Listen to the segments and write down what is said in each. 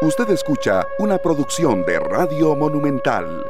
Usted escucha una producción de Radio Monumental.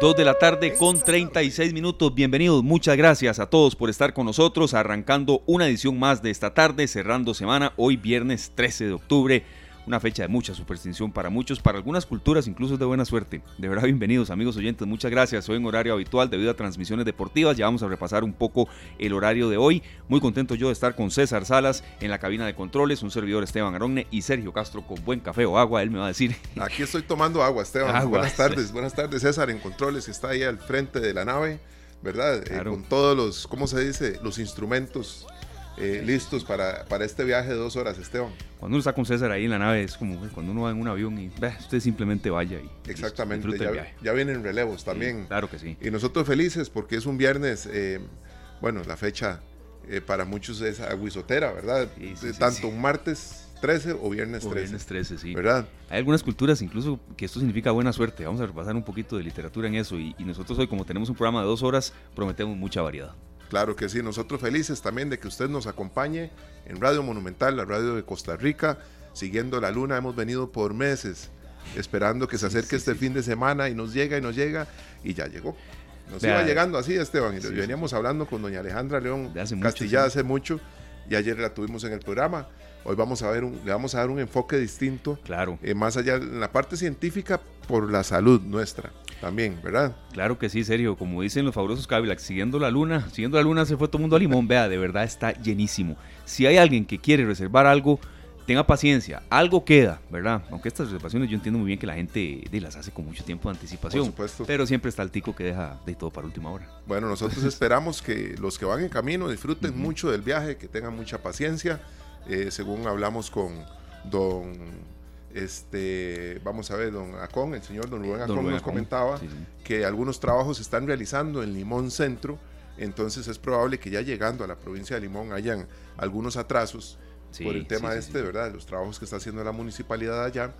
Dos de la tarde con 36 minutos. Bienvenidos, muchas gracias a todos por estar con nosotros, arrancando una edición más de esta tarde, cerrando semana, hoy viernes 13 de octubre una fecha de mucha superstición para muchos, para algunas culturas incluso de buena suerte. De verdad, bienvenidos amigos oyentes, muchas gracias. Hoy en horario habitual debido a transmisiones deportivas, ya vamos a repasar un poco el horario de hoy. Muy contento yo de estar con César Salas en la cabina de controles, un servidor Esteban Aronne y Sergio Castro con buen café o agua, él me va a decir. Aquí estoy tomando agua, Esteban. Buenas tardes, buenas tardes César en controles, que está ahí al frente de la nave. ¿verdad? Eh, con todos los, ¿cómo se dice? Los instrumentos eh, listos para, para, este viaje de dos horas, Esteban. Cuando uno está con César ahí en la nave, es como cuando uno va en un avión y usted simplemente vaya y Exactamente, ya, ya, vienen relevos también. claro que sí. Y nosotros felices porque es un viernes, eh, bueno, la fecha eh, para muchos es aguisotera, ¿verdad? Tanto un martes 13 o viernes 13. viernes 13, sí. ¿Verdad? Hay algunas culturas incluso que esto significa buena suerte. Vamos a repasar un poquito de literatura en eso. y nosotros hoy, como tenemos un programa de dos horas, prometemos mucha variedad. Claro que sí, nosotros felices también de que usted nos acompañe en Radio Monumental, la radio de Costa Rica, siguiendo la luna. Hemos venido por meses esperando que se acerque este fin de semana y nos llega y nos llega y ya llegó. Nos iba llegando así, Esteban, y veníamos hablando con doña Alejandra León Castilla hace mucho y ayer la tuvimos en el programa. Hoy vamos a ver le vamos a dar un enfoque distinto. Claro. Eh, más allá en la parte científica por la salud nuestra también, ¿verdad? Claro que sí, serio. Como dicen los fabulosos Cadillacs, siguiendo la luna, siguiendo la luna se fue todo el mundo a Limón. Vea, de verdad está llenísimo. Si hay alguien que quiere reservar algo, tenga paciencia, algo queda, ¿verdad? Aunque estas reservaciones yo entiendo muy bien que la gente de las hace con mucho tiempo de anticipación. Por supuesto. Pero siempre está el tico que deja de todo para última hora. Bueno, nosotros esperamos que los que van en camino disfruten mucho del viaje, que tengan mucha paciencia. Eh, según hablamos con don este, vamos a ver, don Acón, el señor don Rubén Acón nos comentaba que algunos trabajos se están realizando en Limón Centro, entonces es probable que ya llegando a la provincia de Limón hayan algunos atrasos por el tema este, ¿verdad? Los trabajos que está haciendo la municipalidad allá,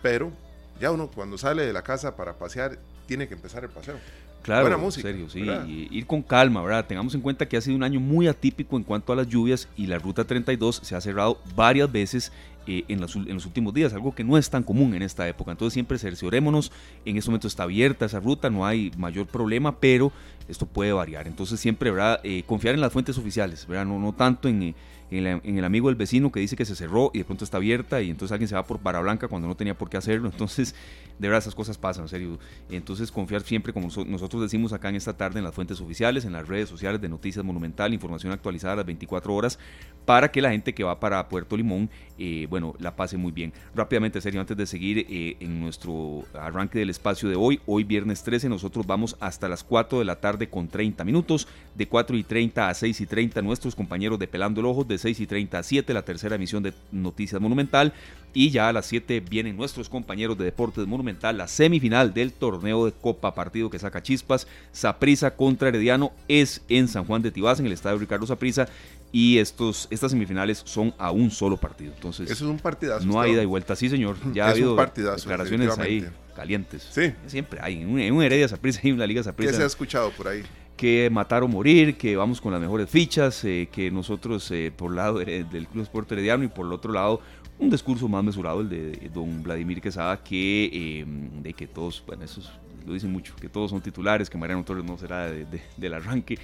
pero ya uno cuando sale de la casa para pasear tiene que empezar el paseo. Claro, Buena música, serio, sí, ir con calma, ¿verdad? Tengamos en cuenta que ha sido un año muy atípico en cuanto a las lluvias y la ruta 32 se ha cerrado varias veces eh, en, los, en, los, últimos días, algo que no es tan común en esta época. Entonces siempre cerciorémonos, en este momento está abierta esa ruta, no hay mayor problema, pero esto puede variar. Entonces siempre, ¿verdad? Eh, confiar en las fuentes oficiales, ¿verdad? No, no tanto en en, el amigo del vecino que dice que se cerró y de pronto está abierta y entonces alguien se va por Barra Blanca cuando no tenía por qué hacerlo. Entonces, de verdad, esas cosas pasan, en serio. Entonces, confiar siempre, como nosotros decimos acá en esta tarde, en las fuentes oficiales, en las redes sociales de Noticias Monumental, información actualizada a las 24 horas, para que la gente que va para Puerto Limón, eh, bueno, la pase muy bien. Rápidamente, serio, antes de seguir eh, en nuestro arranque del espacio de hoy, hoy viernes 13, nosotros vamos hasta las 4 de la tarde con 30 minutos, de 4 y 30 a 6 y 30, nuestros compañeros de Pelando el Ojo, de 6 y 30 a 7, la tercera emisión de Noticias Monumental. Y ya a las 7 vienen nuestros compañeros de Deportes Monumental, la semifinal del torneo de Copa, partido que saca chispas. Saprisa contra Herediano es en San Juan de Tibás, en el estadio Ricardo Saprisa. Y estos, estas semifinales son a un solo partido. Entonces, eso es un partidazo. No hay ida y vuelta, sí, señor. Ya ha habido declaraciones ahí calientes. Sí. Siempre hay. En un, Heredia Saprisa y en la Liga Saprisa. ¿Qué se ha escuchado por ahí? que matar o morir, que vamos con las mejores fichas, eh, que nosotros eh, por el lado del Club Sport Herediano y por el otro lado un discurso más mesurado, el de don Vladimir Quesada, que em, de que todos, bueno, eso lo dicen mucho, que todos son titulares, que Mariano Torres no será del arranque.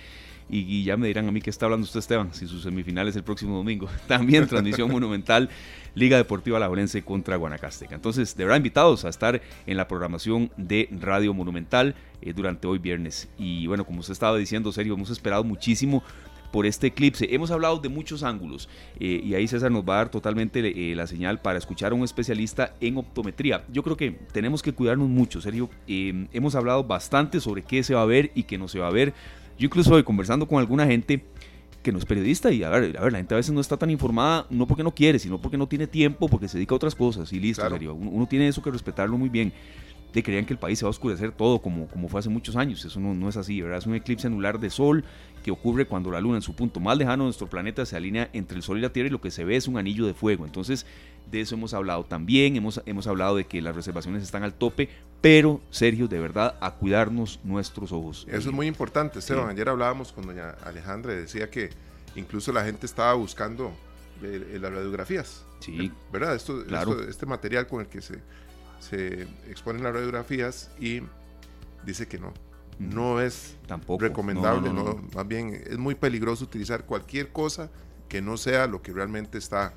Y, ya me dirán a mí que está hablando usted, Esteban, si su semifinal es el próximo domingo. También transmisión monumental, Liga Deportiva Laborense contra Guanacasteca. Entonces, de verdad, invitados a estar en la programación de Radio Monumental eh, durante hoy viernes. Y bueno, como usted estaba diciendo, serio, hemos esperado muchísimo por este eclipse. Hemos hablado de muchos ángulos eh, y ahí César nos va a dar totalmente eh, la señal para escuchar a un especialista en optometría. Yo creo que tenemos que cuidarnos mucho, serio. hemos hablado bastante sobre qué se va a ver y qué no se va a ver. Yo incluso voy conversando con alguna gente que no es periodista y a ver, a ver, la gente a veces no está tan informada, no porque no quiere, sino porque no tiene tiempo, porque se dedica a otras cosas y listo, serio. Uno, tiene eso que respetarlo muy bien. De creían que el país se va a oscurecer todo como, como fue hace muchos años. Eso no, no es así, ¿verdad? Es un eclipse anular de sol que ocurre cuando la luna en su punto más lejano de nuestro planeta se alinea entre el sol y la tierra y lo que se ve es un anillo de fuego. Entonces, de eso hemos hablado también, hemos, hemos hablado de que las reservaciones están al tope, pero Sergio, de verdad, a cuidarnos nuestros ojos. Eso es muy importante, Esteban. Ayer hablábamos con doña Alejandra y decía que incluso la gente estaba buscando las radiografías. Sí. ¿Verdad? Esto, este material con el que se, se exponen las radiografías y dice que no. No es Tampoco. recomendable, no, más bien es muy peligroso utilizar cualquier cosa que no sea lo que realmente está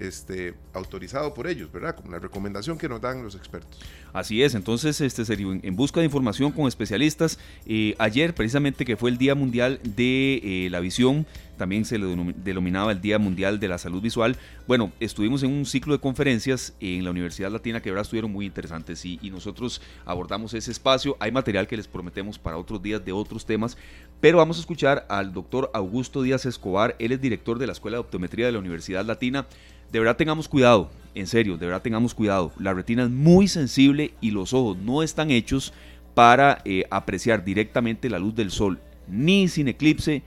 este, autorizado por ellos, ¿verdad? Como la recomendación que nos dan los expertos. Así es, entonces este serio, en busca de información con especialistas, eh, ayer precisamente que fue el Día Mundial de eh, la Visión, también se le denominaba el Día Mundial de la Salud Visual. Bueno, estuvimos en un ciclo de conferencias en la Universidad Latina que verdad estuvieron muy interesantes y, y nosotros abordamos ese espacio. Hay material que les prometemos para otros días de otros temas, pero vamos a escuchar al doctor Augusto Díaz Escobar, él es director de la Escuela de Optometría de la Universidad Latina. De verdad tengamos cuidado, en serio, de verdad tengamos cuidado. La retina es muy sensible y los ojos no están hechos para eh, apreciar directamente la luz del sol, ni sin eclipse,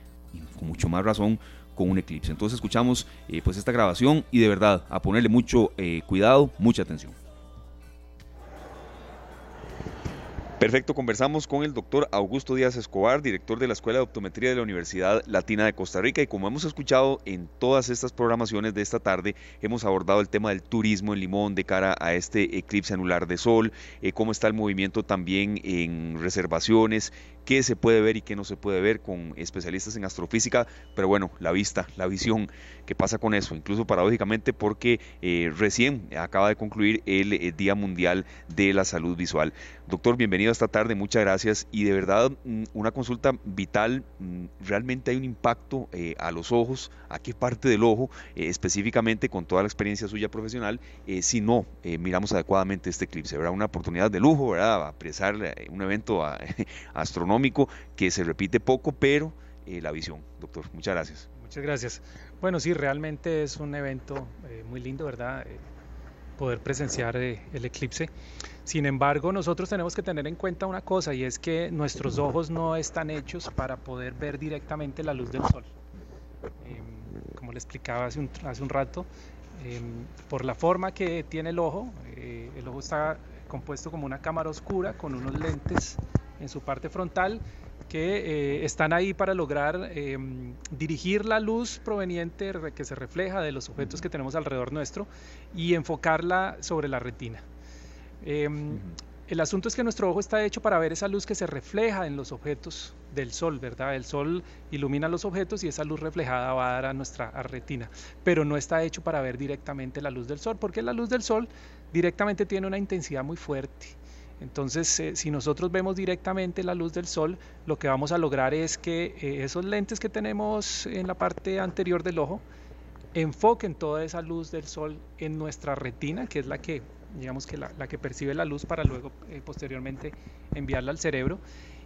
con mucho más razón con un eclipse. Entonces escuchamos eh, pues esta grabación y de verdad a ponerle mucho eh, cuidado, mucha atención. Perfecto, conversamos con el doctor Augusto Díaz Escobar, director de la Escuela de Optometría de la Universidad Latina de Costa Rica. Y como hemos escuchado en todas estas programaciones de esta tarde, hemos abordado el tema del turismo en Limón de cara a este eclipse anular de sol, eh, cómo está el movimiento también en reservaciones, qué se puede ver y qué no se puede ver con especialistas en astrofísica, pero bueno, la vista, la visión, ¿qué pasa con eso? Incluso paradójicamente porque eh, recién acaba de concluir el, eh, Día Mundial de la Salud Visual. Doctor, bienvenido esta tarde, muchas gracias y de verdad mm, una consulta vital, mm, realmente hay un impacto eh, a los ojos, a qué parte del ojo, específicamente con toda la experiencia suya profesional, si no miramos adecuadamente este eclipse, ¿verdad? Una oportunidad de lujo, ¿verdad? Apreciar un evento astronómico que se repite poco, pero eh, la visión, doctor. Muchas gracias. Muchas gracias. Bueno, sí, realmente es un evento eh, muy lindo, ¿verdad? Eh, poder presenciar el eclipse. Sin embargo, nosotros tenemos que tener en cuenta una cosa y es que nuestros ojos no están hechos para poder ver directamente la luz del sol. Em, como le explicaba hace un, hace un rato, em, por la forma que tiene el ojo, el ojo está compuesto como una cámara oscura con unos lentes en su parte frontal que eh, están ahí para lograr em, dirigir la luz proveniente que se refleja de los objetos que tenemos alrededor nuestro y enfocarla sobre la retina. Em, el asunto es que nuestro ojo está hecho para ver esa luz que se refleja en los objetos del sol, ¿verdad? El sol ilumina los objetos y esa luz reflejada va a dar a nuestra retina, pero no está hecho para ver directamente la luz del sol, porque la luz del sol directamente tiene una intensidad muy fuerte entonces, eh, si nosotros vemos directamente la luz del sol, lo que vamos a lograr es que eh, esos lentes que tenemos en la parte anterior del ojo enfoquen toda esa luz del sol en nuestra retina, que es la que, digamos que la, que percibe la luz para luego eh, posteriormente enviarla al cerebro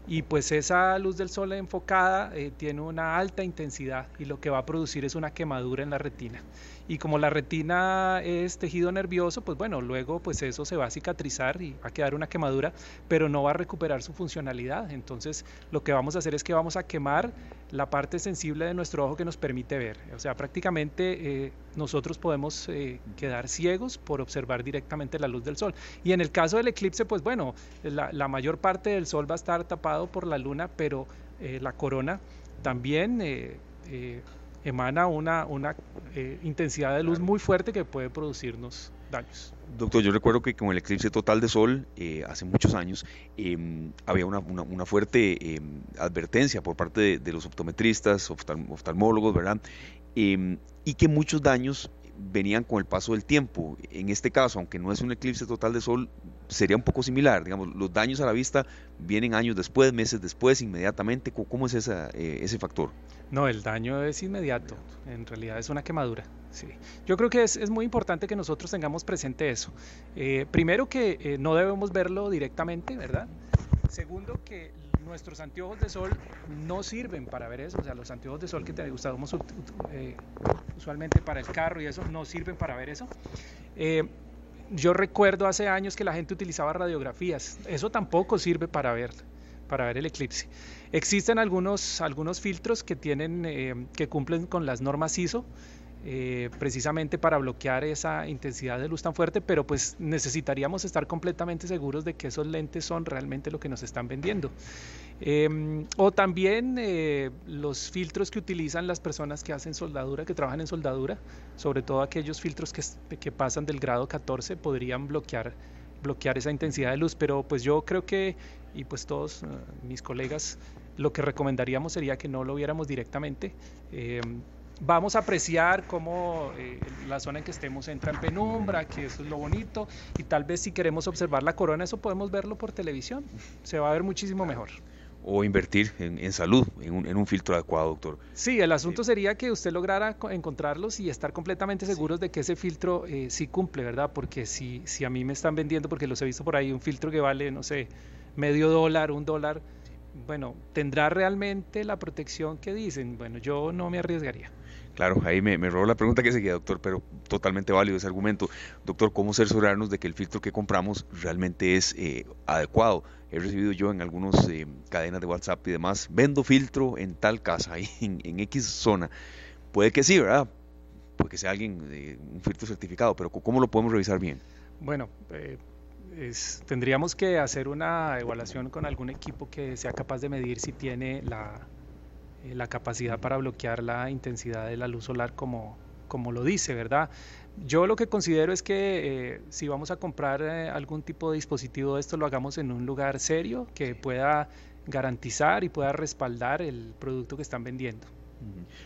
y pues esa luz del sol enfocada tiene una alta intensidad y lo que va a producir es una quemadura en la retina. Y como la retina es tejido nervioso, pues bueno, luego pues eso se va a cicatrizar y va a quedar una quemadura, pero no va a recuperar su funcionalidad. Entonces lo que vamos a hacer es que vamos a quemar la parte sensible de nuestro ojo que nos permite ver. O sea, prácticamente eh, nosotros podemos eh, quedar ciegos por observar directamente la luz del sol. Y en el caso del eclipse, pues bueno, la, mayor parte del sol va a estar tapada por la luna, pero eh, la corona también emana una, una intensidad de luz muy fuerte que puede producirnos daños. Doctor, yo recuerdo que con el eclipse total de sol hace muchos años em, había una, una, fuerte em, advertencia por parte de, los optometristas, oftalmólogos, ¿verdad? Em, y que muchos daños venían con el paso del tiempo. En este caso, aunque no es un eclipse total de sol, sería un poco similar. Digamos, los daños a la vista vienen años después, meses después, inmediatamente. ¿Cómo es esa, eh, ese factor? No, el daño es inmediato. En realidad es una quemadura. Sí. Yo creo que es, es muy importante que nosotros tengamos presente eso. Eh, primero que eh, no debemos verlo directamente, ¿verdad? Segundo que nuestros anteojos de sol no sirven para ver eso, o sea, los anteojos de sol que te usamos usualmente para el carro y eso no sirven para ver eso. Yo recuerdo hace años que la gente utilizaba radiografías. Eso tampoco sirve para ver, para ver el eclipse. Existen algunos, algunos filtros que, tienen, eh, que cumplen con las normas ISO, eh, precisamente para bloquear esa intensidad de luz tan fuerte, pero pues necesitaríamos estar completamente seguros de que esos lentes son realmente lo que nos están vendiendo. Em, o también eh, los filtros que utilizan las personas que hacen soldadura, que trabajan en soldadura, sobre todo aquellos filtros que, que pasan del grado 14, podrían bloquear, bloquear esa intensidad de luz. Pero pues yo creo que, y pues todos eh, mis colegas, lo que recomendaríamos sería que no lo viéramos directamente. Em, vamos a apreciar cómo eh, la zona en que estemos entra en penumbra, que eso es lo bonito, y tal vez si queremos observar la corona, eso podemos verlo por televisión, se va a ver muchísimo mejor. O invertir en, salud, en un, filtro adecuado, doctor. Sí, el asunto sería que usted lograra encontrarlos y estar completamente seguros de que ese filtro eh, sí cumple, ¿verdad? Porque si, si a mí me están vendiendo, porque los he visto por ahí, un filtro que vale, no sé, medio dólar, un dólar, bueno, ¿tendrá realmente la protección que dicen? Bueno, yo no me arriesgaría. Claro, ahí me, me robó la pregunta que seguía, doctor, pero totalmente válido ese argumento. Doctor, ¿cómo cerciorarnos de que el filtro que compramos realmente es eh, adecuado? He recibido yo en algunas eh, cadenas de WhatsApp y demás, vendo filtro en tal casa, en, en X zona. Puede que sí, ¿verdad? Puede que sea alguien, de un filtro certificado, pero ¿cómo lo podemos revisar bien? Bueno, eh, tendríamos que hacer una evaluación con algún equipo que sea capaz de medir si tiene la, eh, la capacidad para bloquear la intensidad de la luz solar como, como lo dice, ¿verdad? Yo lo que considero es que eh, si vamos a comprar eh, algún tipo de dispositivo de esto, lo hagamos en un lugar serio que pueda garantizar y pueda respaldar el producto que están vendiendo.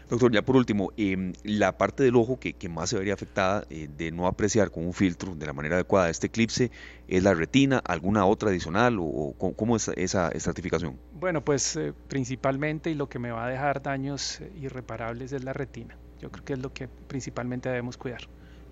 Doctor, ya por último, em, la parte del ojo que, más se vería afectada eh, de no apreciar con un filtro de la manera adecuada este eclipse es la retina, alguna otra adicional o, cómo es esa estratificación? Bueno, pues eh, principalmente y lo que me va a dejar daños irreparables es la retina. Yo creo que es lo que principalmente debemos cuidar.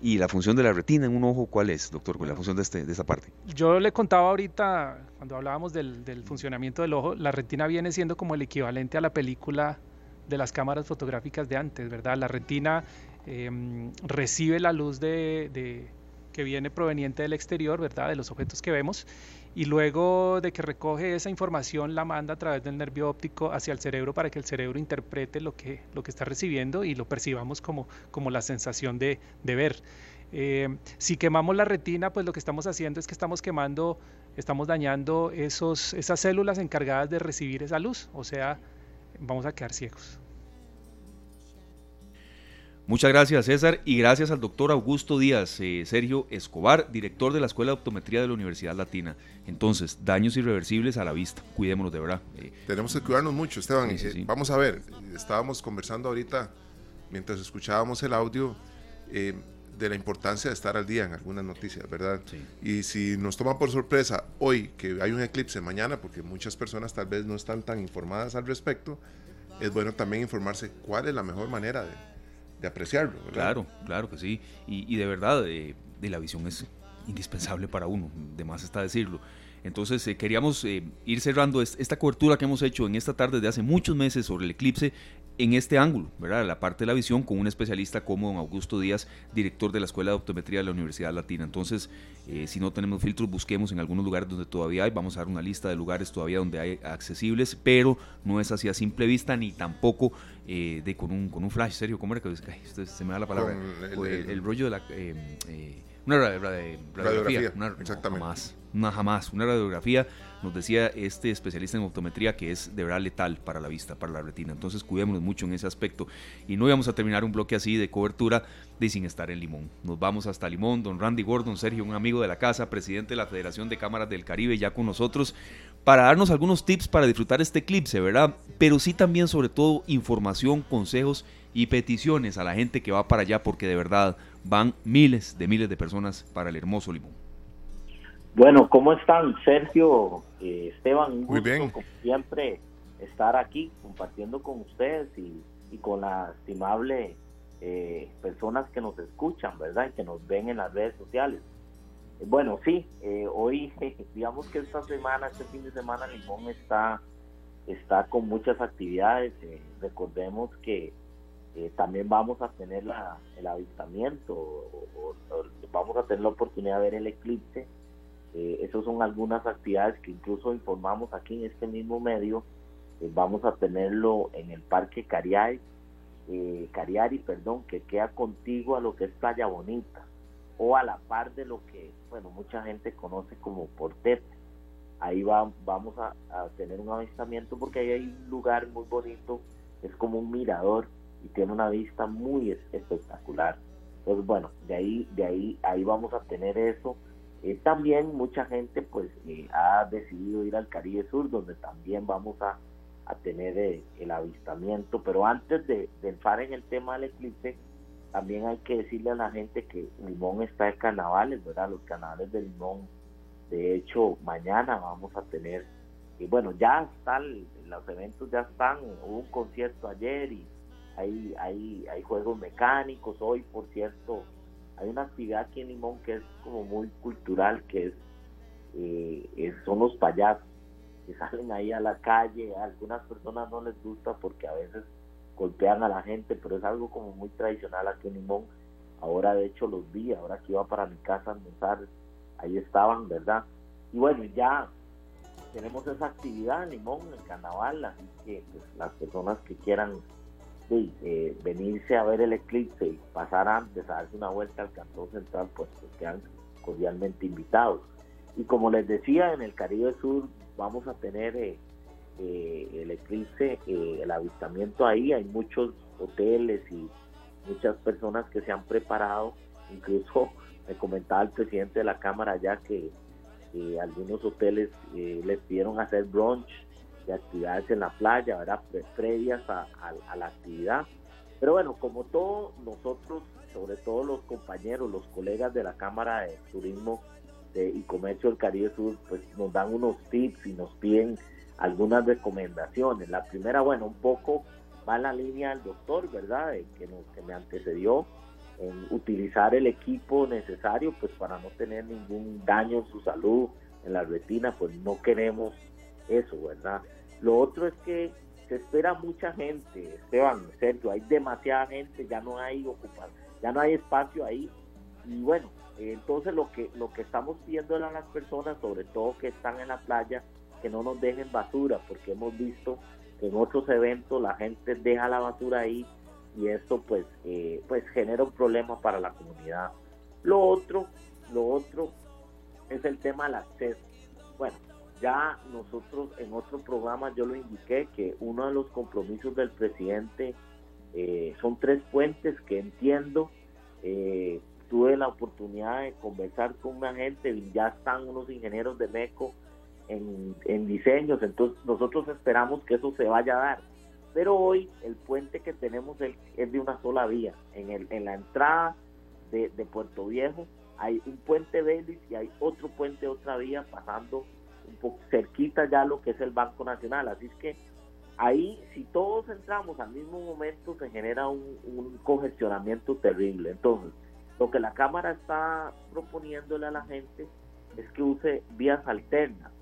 ¿Y la función de la retina en un ojo cuál es, doctor? la función de, este, de esta parte? Yo le contaba ahorita, cuando hablábamos del, del funcionamiento del ojo, la retina viene siendo como el equivalente a la película de las cámaras fotográficas de antes, ¿verdad? La retina em, recibe la luz de, que viene proveniente del exterior, ¿verdad? De los objetos que vemos y luego de que recoge esa información la manda a través del nervio óptico hacia el cerebro para que el cerebro interprete lo que, lo que está recibiendo y lo percibamos como, como la sensación de, ver. Em, si quemamos la retina, pues lo que estamos haciendo es que estamos quemando, estamos dañando esos, esas células encargadas de recibir esa luz, o sea, vamos a quedar ciegos. Muchas gracias César y gracias al doctor Augusto Díaz, eh, Sergio Escobar, director de la Escuela de Optometría de la Universidad Latina. Entonces, daños irreversibles a la vista, cuidémonos de verdad. Eh. Tenemos que cuidarnos mucho, Esteban. Eh, vamos a ver, estábamos conversando ahorita mientras escuchábamos el audio de la importancia de estar al día en algunas noticias, ¿verdad? Y si nos toma por sorpresa hoy que hay un eclipse mañana, porque muchas personas tal vez no están tan informadas al respecto, es bueno también informarse cuál es la mejor manera de, apreciarlo. ¿verdad? Claro, claro que sí. Y, de verdad, de, la visión es indispensable para uno, de más está decirlo. Entonces eh, queríamos eh, ir cerrando esta cobertura que hemos hecho en esta tarde de hace muchos meses sobre el eclipse en este ángulo, ¿verdad? La parte de la visión con un especialista como don Augusto Díaz, director de la Escuela de Optometría de la Universidad Latina. Entonces, eh, si no tenemos filtros, busquemos en algunos lugares donde todavía hay. Vamos a dar una lista de lugares todavía donde hay accesibles, pero no es así a simple vista ni tampoco eh, de con un, con un flash. Serio, ¿cómo era que se me da la palabra? El, rollo de la. Eh, una radiografía, una, exactamente. jamás, una jamás, una radiografía, nos decía este especialista en optometría que es de verdad letal para la vista, para la retina. Entonces cuidémonos mucho en ese aspecto. Y no íbamos a terminar un bloque así de cobertura de sin estar en Limón. Nos vamos hasta Limón, don Randy Gordon, Sergio, un amigo de la casa, presidente de la Federación de Cámaras del Caribe, ya con nosotros, para darnos algunos tips para disfrutar este eclipse, ¿verdad? Pero sí también sobre todo información, consejos y peticiones a la gente que va para allá, porque de verdad van miles de miles de personas para el hermoso Limón. Bueno, ¿cómo están Sergio, eh, Esteban? Muy bien. Como siempre, estar aquí compartiendo con ustedes y, con las estimables eh, personas que nos escuchan, ¿verdad? Y que nos ven en las redes sociales. Bueno, sí, eh, hoy, digamos que esta semana, este fin de semana, Limón está, está con muchas actividades. recordemos que eh, también vamos a tener la, el avistamiento, o, vamos a tener la oportunidad de ver el eclipse. Eh, esas son algunas actividades que incluso informamos aquí en este mismo medio. Eh, vamos a tenerlo en el Parque Cariari, Cariari, perdón, que queda contigo a lo que es Playa Bonita, o a la par de lo que, bueno, mucha gente conoce como Portete. ahí va, vamos a, tener un avistamiento porque ahí hay un lugar muy bonito, es como un mirador y tiene una vista muy espectacular. Entonces, bueno, de ahí, de ahí, ahí vamos a tener eso. Eh, también mucha gente pues eh, ha decidido ir al Caribe Sur, donde también vamos a, tener eh, el avistamiento. Pero antes de, de entrar en el tema del eclipse, también hay que decirle a la gente que Limón está de carnavales, ¿verdad? Los carnavales de Limón de hecho, mañana vamos a tener, y bueno, ya están, los eventos ya están, hubo un concierto ayer y hay, hay, hay juegos mecánicos, hoy por cierto, hay una actividad aquí en Limón que es como muy cultural, que es, eh, son los payasos que salen ahí a la calle, a algunas personas no les gusta porque a veces golpean a la gente, pero es algo como muy tradicional aquí en Limón. Ahora de hecho los vi, ahora que iba para mi casa a almorzar, ahí estaban, ¿verdad? Y bueno, ya tenemos esa actividad en Limón, en el carnaval, así que pues, las personas que quieran eh, venirse a ver el eclipse y pasar antes a darse una vuelta al Cantón Central, pues, pues quedan cordialmente invitados. Y como les decía, en el Caribe Sur vamos a tener eh, eh, el eclipse, el avistamiento ahí, hay muchos hoteles y muchas personas que se han preparado, incluso me comentaba el presidente de la Cámara ya que algunos hoteles les pidieron hacer brunch de actividades en la playa, ¿verdad? previas a, la actividad. Pero bueno, como todos nosotros, sobre todo los compañeros, los colegas de la Cámara de Turismo y Comercio del Caribe Sur, pues nos dan unos tips y nos piden algunas recomendaciones. La primera, bueno, un poco va en la línea del doctor, ¿verdad? que, nos, que me antecedió en utilizar el equipo necesario pues para no tener ningún daño en su salud, en la retina, pues no queremos eso, ¿verdad? Lo otro es que se espera mucha gente, Esteban, Sergio, hay demasiada gente, ya no hay ocupar, ya no hay espacio ahí. Y bueno, entonces lo que lo que estamos pidiendo a las personas, sobre todo que están en la playa, que no nos dejen basura, porque hemos visto que en otros eventos la gente deja la basura ahí y esto pues, eh, pues genera un problema para la comunidad. Lo otro, lo otro es el tema del acceso. Bueno, ya nosotros en otro programa yo lo indiqué que uno de los compromisos del presidente eh, son tres puentes que entiendo. Eh, tuve la oportunidad de conversar con una gente, ya están unos ingenieros de MECO en, en diseños, entonces nosotros esperamos que eso se vaya a dar pero hoy el puente que tenemos es de una sola vía. En, el, en la entrada de, Puerto Viejo hay un puente Vélez y hay otro puente, otra vía pasando un poco cerquita ya lo que es el Banco Nacional. Así es que ahí, si todos entramos al mismo momento, se genera un, congestionamiento terrible. Entonces, lo que la Cámara está proponiéndole a la gente es que use vías alternas.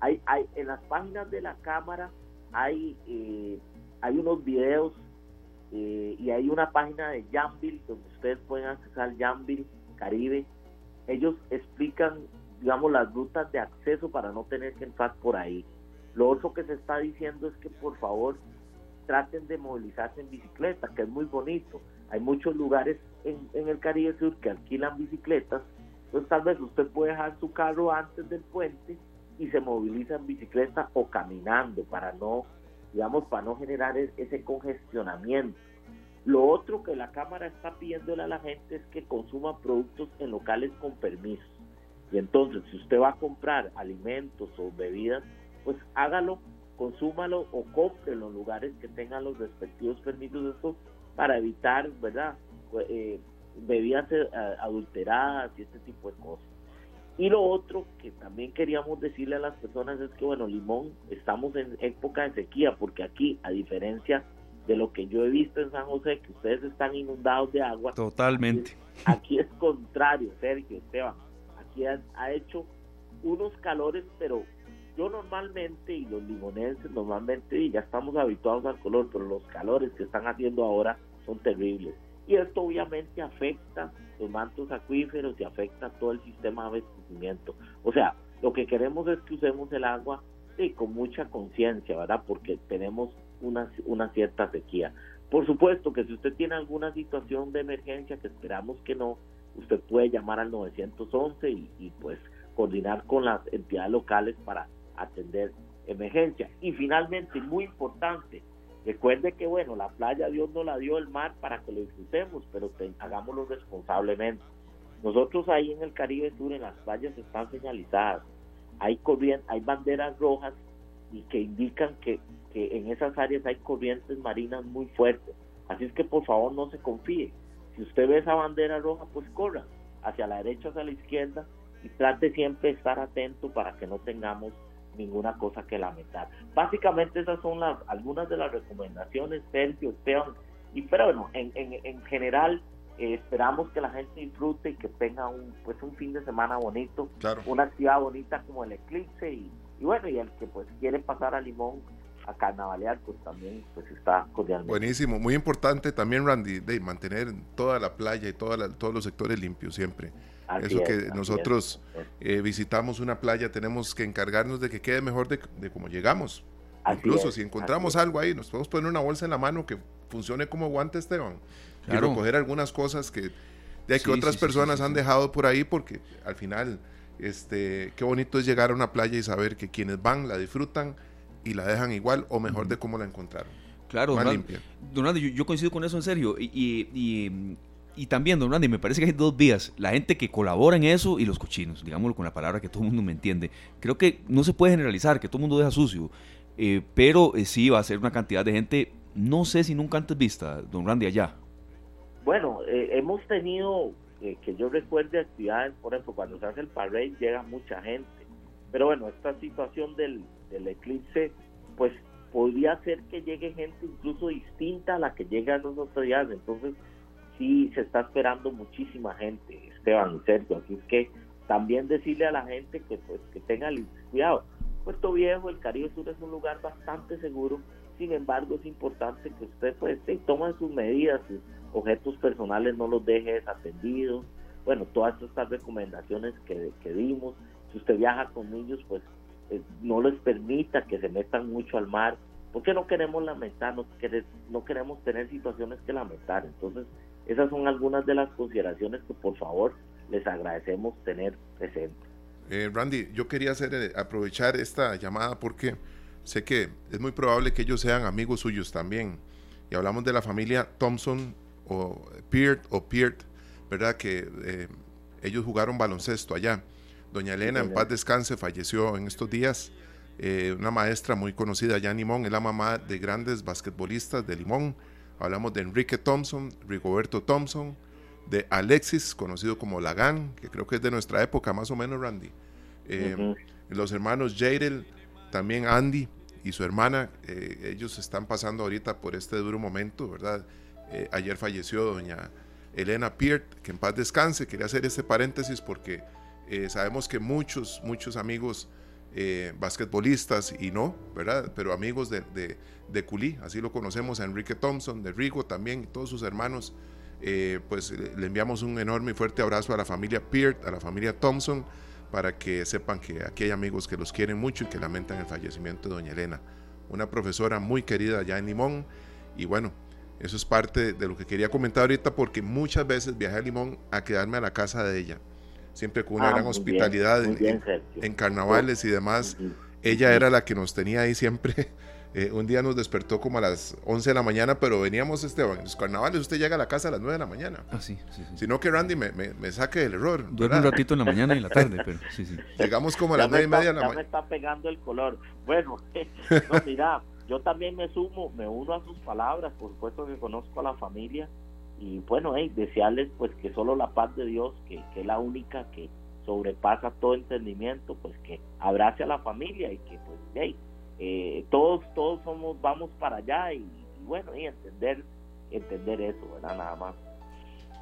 Hay, hay, en las páginas de la Cámara hay eh, hay unos videos eh, y hay una página de Jambil donde ustedes pueden accesar Jambil Caribe. Ellos explican, digamos, las rutas de acceso para no tener que entrar por ahí. Lo otro que se está diciendo es que por favor traten de movilizarse en bicicleta, que es muy bonito. Hay muchos lugares en, el Caribe Sur que alquilan bicicletas, entonces tal vez usted puede dejar su carro antes del puente y se moviliza en bicicleta o caminando para no digamos, para no generar e-, ese congestionamiento. Lo otro que la Cámara está pidiéndole a la gente es que consuma productos en locales con permiso. Y entonces, si usted va a comprar alimentos o bebidas, pues hágalo, consúmalo o compre en los lugares que tengan los respectivos permisos de esto para evitar, ¿verdad? Eh, bebidas eh, adulteradas y este tipo de cosas. Y lo otro que también queríamos decirle a las personas es que, bueno, Limón, estamos en época de sequía, porque aquí, a diferencia de lo que yo he visto en San José, que ustedes están inundados de agua. Totalmente. Aquí es, contrario, Sergio, Esteban. Aquí ha, hecho unos calores, pero yo normalmente, y los limonenses normalmente, y ya estamos habituados al color, pero los calores que están haciendo ahora son terribles. Y esto obviamente afecta los mantos acuíferos y afecta todo el sistema de abastecimiento. O sea, lo que queremos es que usemos el agua y con mucha conciencia, ¿verdad? Porque tenemos una, una cierta sequía. Por supuesto que si usted tiene alguna situación de emergencia, que esperamos que no, usted puede llamar al 911 y, y pues coordinar con las entidades locales para atender emergencia. Y finalmente, muy importante, recuerde que bueno, la playa Dios no la dio el mar para que lo disfrutemos, pero hagámoslo responsablemente. Nosotros ahí en el Caribe Sur, en las playas están señalizadas, hay corrientes, hay banderas rojas y que indican que, que en esas áreas hay corrientes marinas muy fuertes. Así es que por favor no se confíe. Si usted ve esa bandera roja, pues corra hacia la derecha, hacia la izquierda y trate siempre de estar atento para que no tengamos ninguna cosa que lamentar. Básicamente esas son las algunas de las recomendaciones, Sergio, Esteban, y pero bueno, en, en, general eh, esperamos que la gente disfrute y que tenga un pues un fin de semana bonito, una actividad bonita como el eclipse y, y bueno, y el que pues quiere pasar a Limón a carnavalear, pues también pues está cordialmente. Buenísimo, muy importante también Randy, de mantener toda la playa y toda todos los sectores limpios siempre. Eso que nosotros eh, visitamos una playa, tenemos que encargarnos de que quede mejor de, como llegamos. Incluso si encontramos algo ahí, nos podemos poner una bolsa en la mano que funcione como guante, Esteban. Y recoger algunas cosas que, de que otras personas han dejado por ahí, porque al final, este, qué bonito es llegar a una playa y saber que quienes van la disfrutan y la dejan igual o mejor de cómo la encontraron. Claro, más limpia. Don yo, coincido con eso en serio. y y también, don Randy, me parece que hay dos vías. La gente que colabora en eso y los cochinos, digámoslo con la palabra que todo el mundo me entiende. Creo que no se puede generalizar, que todo el mundo deja sucio. Eh, pero eh, sí va a ser una cantidad de gente, no sé si nunca antes vista, don Randy, allá. Bueno, eh, hemos tenido, que yo recuerde actividades, por ejemplo, cuando se hace el parade llega mucha gente. Pero bueno, esta situación del, del eclipse, pues podría ser que llegue gente incluso distinta a la que llega a los otros días. Entonces, sí se está esperando muchísima gente, Esteban y Sergio, así es que también decirle a la gente que pues que tenga cuidado. Puerto Viejo, el Caribe Sur es un lugar bastante seguro, sin embargo es importante que usted pues tome sus medidas, sus objetos personales no los deje desatendidos, bueno, todas estas recomendaciones que, que dimos, si usted viaja con niños pues no les permita que se metan mucho al mar, porque no queremos lamentar, no, no queremos tener situaciones que lamentar, entonces esas son algunas de las consideraciones que por favor les agradecemos tener presentes. Eh, Randy, yo quería hacer, eh, aprovechar esta llamada porque sé que es muy probable que ellos sean amigos suyos también. Y hablamos de la familia Thompson o Peart o Peart, ¿verdad? Que eh, ellos jugaron baloncesto allá. Doña Elena, en paz descanse, falleció en estos días. una maestra muy conocida allá en Limón, es la mamá de grandes basquetbolistas de Limón Hablamos de Enrique Thompson, Rigoberto Thompson, de Alexis, conocido como Lagan, que creo que es de nuestra época más o menos, Randy. Eh, los hermanos Jadel, también Andy y su hermana, eh, ellos están pasando ahorita por este duro momento, ¿verdad? Eh, ayer falleció doña Elena Peart, que en paz descanse. Quería hacer este paréntesis porque sabemos que muchos, muchos amigos eh, basquetbolistas y no, ¿verdad? Pero amigos de, de, de, Culí, así lo conocemos a Enrique Thompson, de Rigo también, todos sus hermanos. Eh, pues le enviamos un enorme y fuerte abrazo a la familia Peart, a la familia Thompson, para que sepan que aquí hay amigos que los quieren mucho y que lamentan el fallecimiento de doña Elena, una profesora muy querida allá en Limón. Y bueno, eso es parte de lo que quería comentar ahorita porque muchas veces viajé a Limón a quedarme a la casa de ella siempre con una ah, gran hospitalidad en, carnavales y demás. Ella era la que nos tenía ahí siempre. Eh, un día nos despertó como a las 11 de la mañana, pero veníamos, Esteban, en los carnavales usted llega a la casa a las 9 de la mañana. Ah, sí, sí, Sino que Randy me, me, saque del error. Duerme un ratito en la mañana y en la tarde, pero sí, sí. Llegamos como a las 9 y media de la mañana. me está pegando el color. Bueno, no, mira, yo también me sumo, me uno a sus palabras, por supuesto que conozco a la familia y bueno, hey, desearles pues que solo la paz de Dios, que, es la única que sobrepasa todo entendimiento, pues que abrace a la familia y que pues hey, eh, todos todos somos vamos para allá y, bueno y entender entender eso, ¿verdad? Nada más.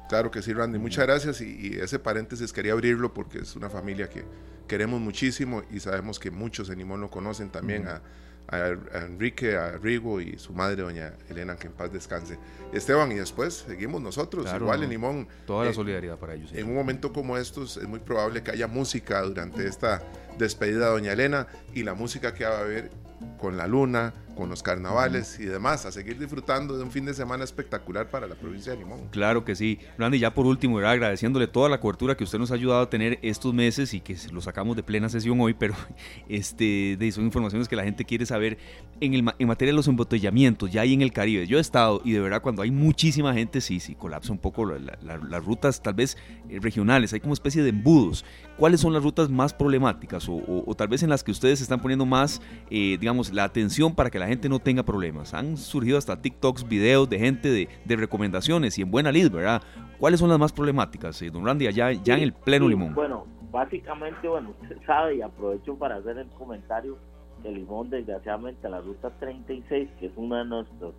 Claro que sí, Randy. Muchas gracias. Y, ese paréntesis quería abrirlo porque es una familia que queremos muchísimo y sabemos que muchos en Limón lo conocen también a a, Enrique, a Rigo y su madre, doña Elena, que en paz descanse. Esteban, y después seguimos nosotros, igual en Limón. Toda la eh, solidaridad para ellos. En un momento como estos es muy probable que haya música durante esta despedida de doña Elena y la música que va a haber con la luna, con los carnavales y demás, a seguir disfrutando de un fin de semana espectacular para la provincia de Limón. Claro que sí. Randy, ya por último, agradeciéndole toda la cobertura que usted nos ha ayudado a tener estos meses y que lo sacamos de plena sesión hoy, pero este, de, son informaciones que la gente quiere saber en, el, en materia de los embotellamientos, ya ahí en el Caribe. Yo he estado y de verdad cuando hay muchísima gente, sí, sí, colapsa un poco las rutas tal vez eh, regionales, hay como especie de embudos. ¿Cuáles son las rutas más problemáticas o, tal vez en las que ustedes están poniendo más, eh, digamos, la atención para que la gente no tenga problemas. Han surgido hasta TikToks, videos de gente de, recomendaciones y en buena lid, ¿verdad? ¿Cuáles son las más problemáticas, eh, don Randy, allá ya en el pleno Limón? Bueno, básicamente, bueno, usted sabe y aprovecho para hacer el comentario que Limón, desgraciadamente, la ruta 36, que es uno de nuestros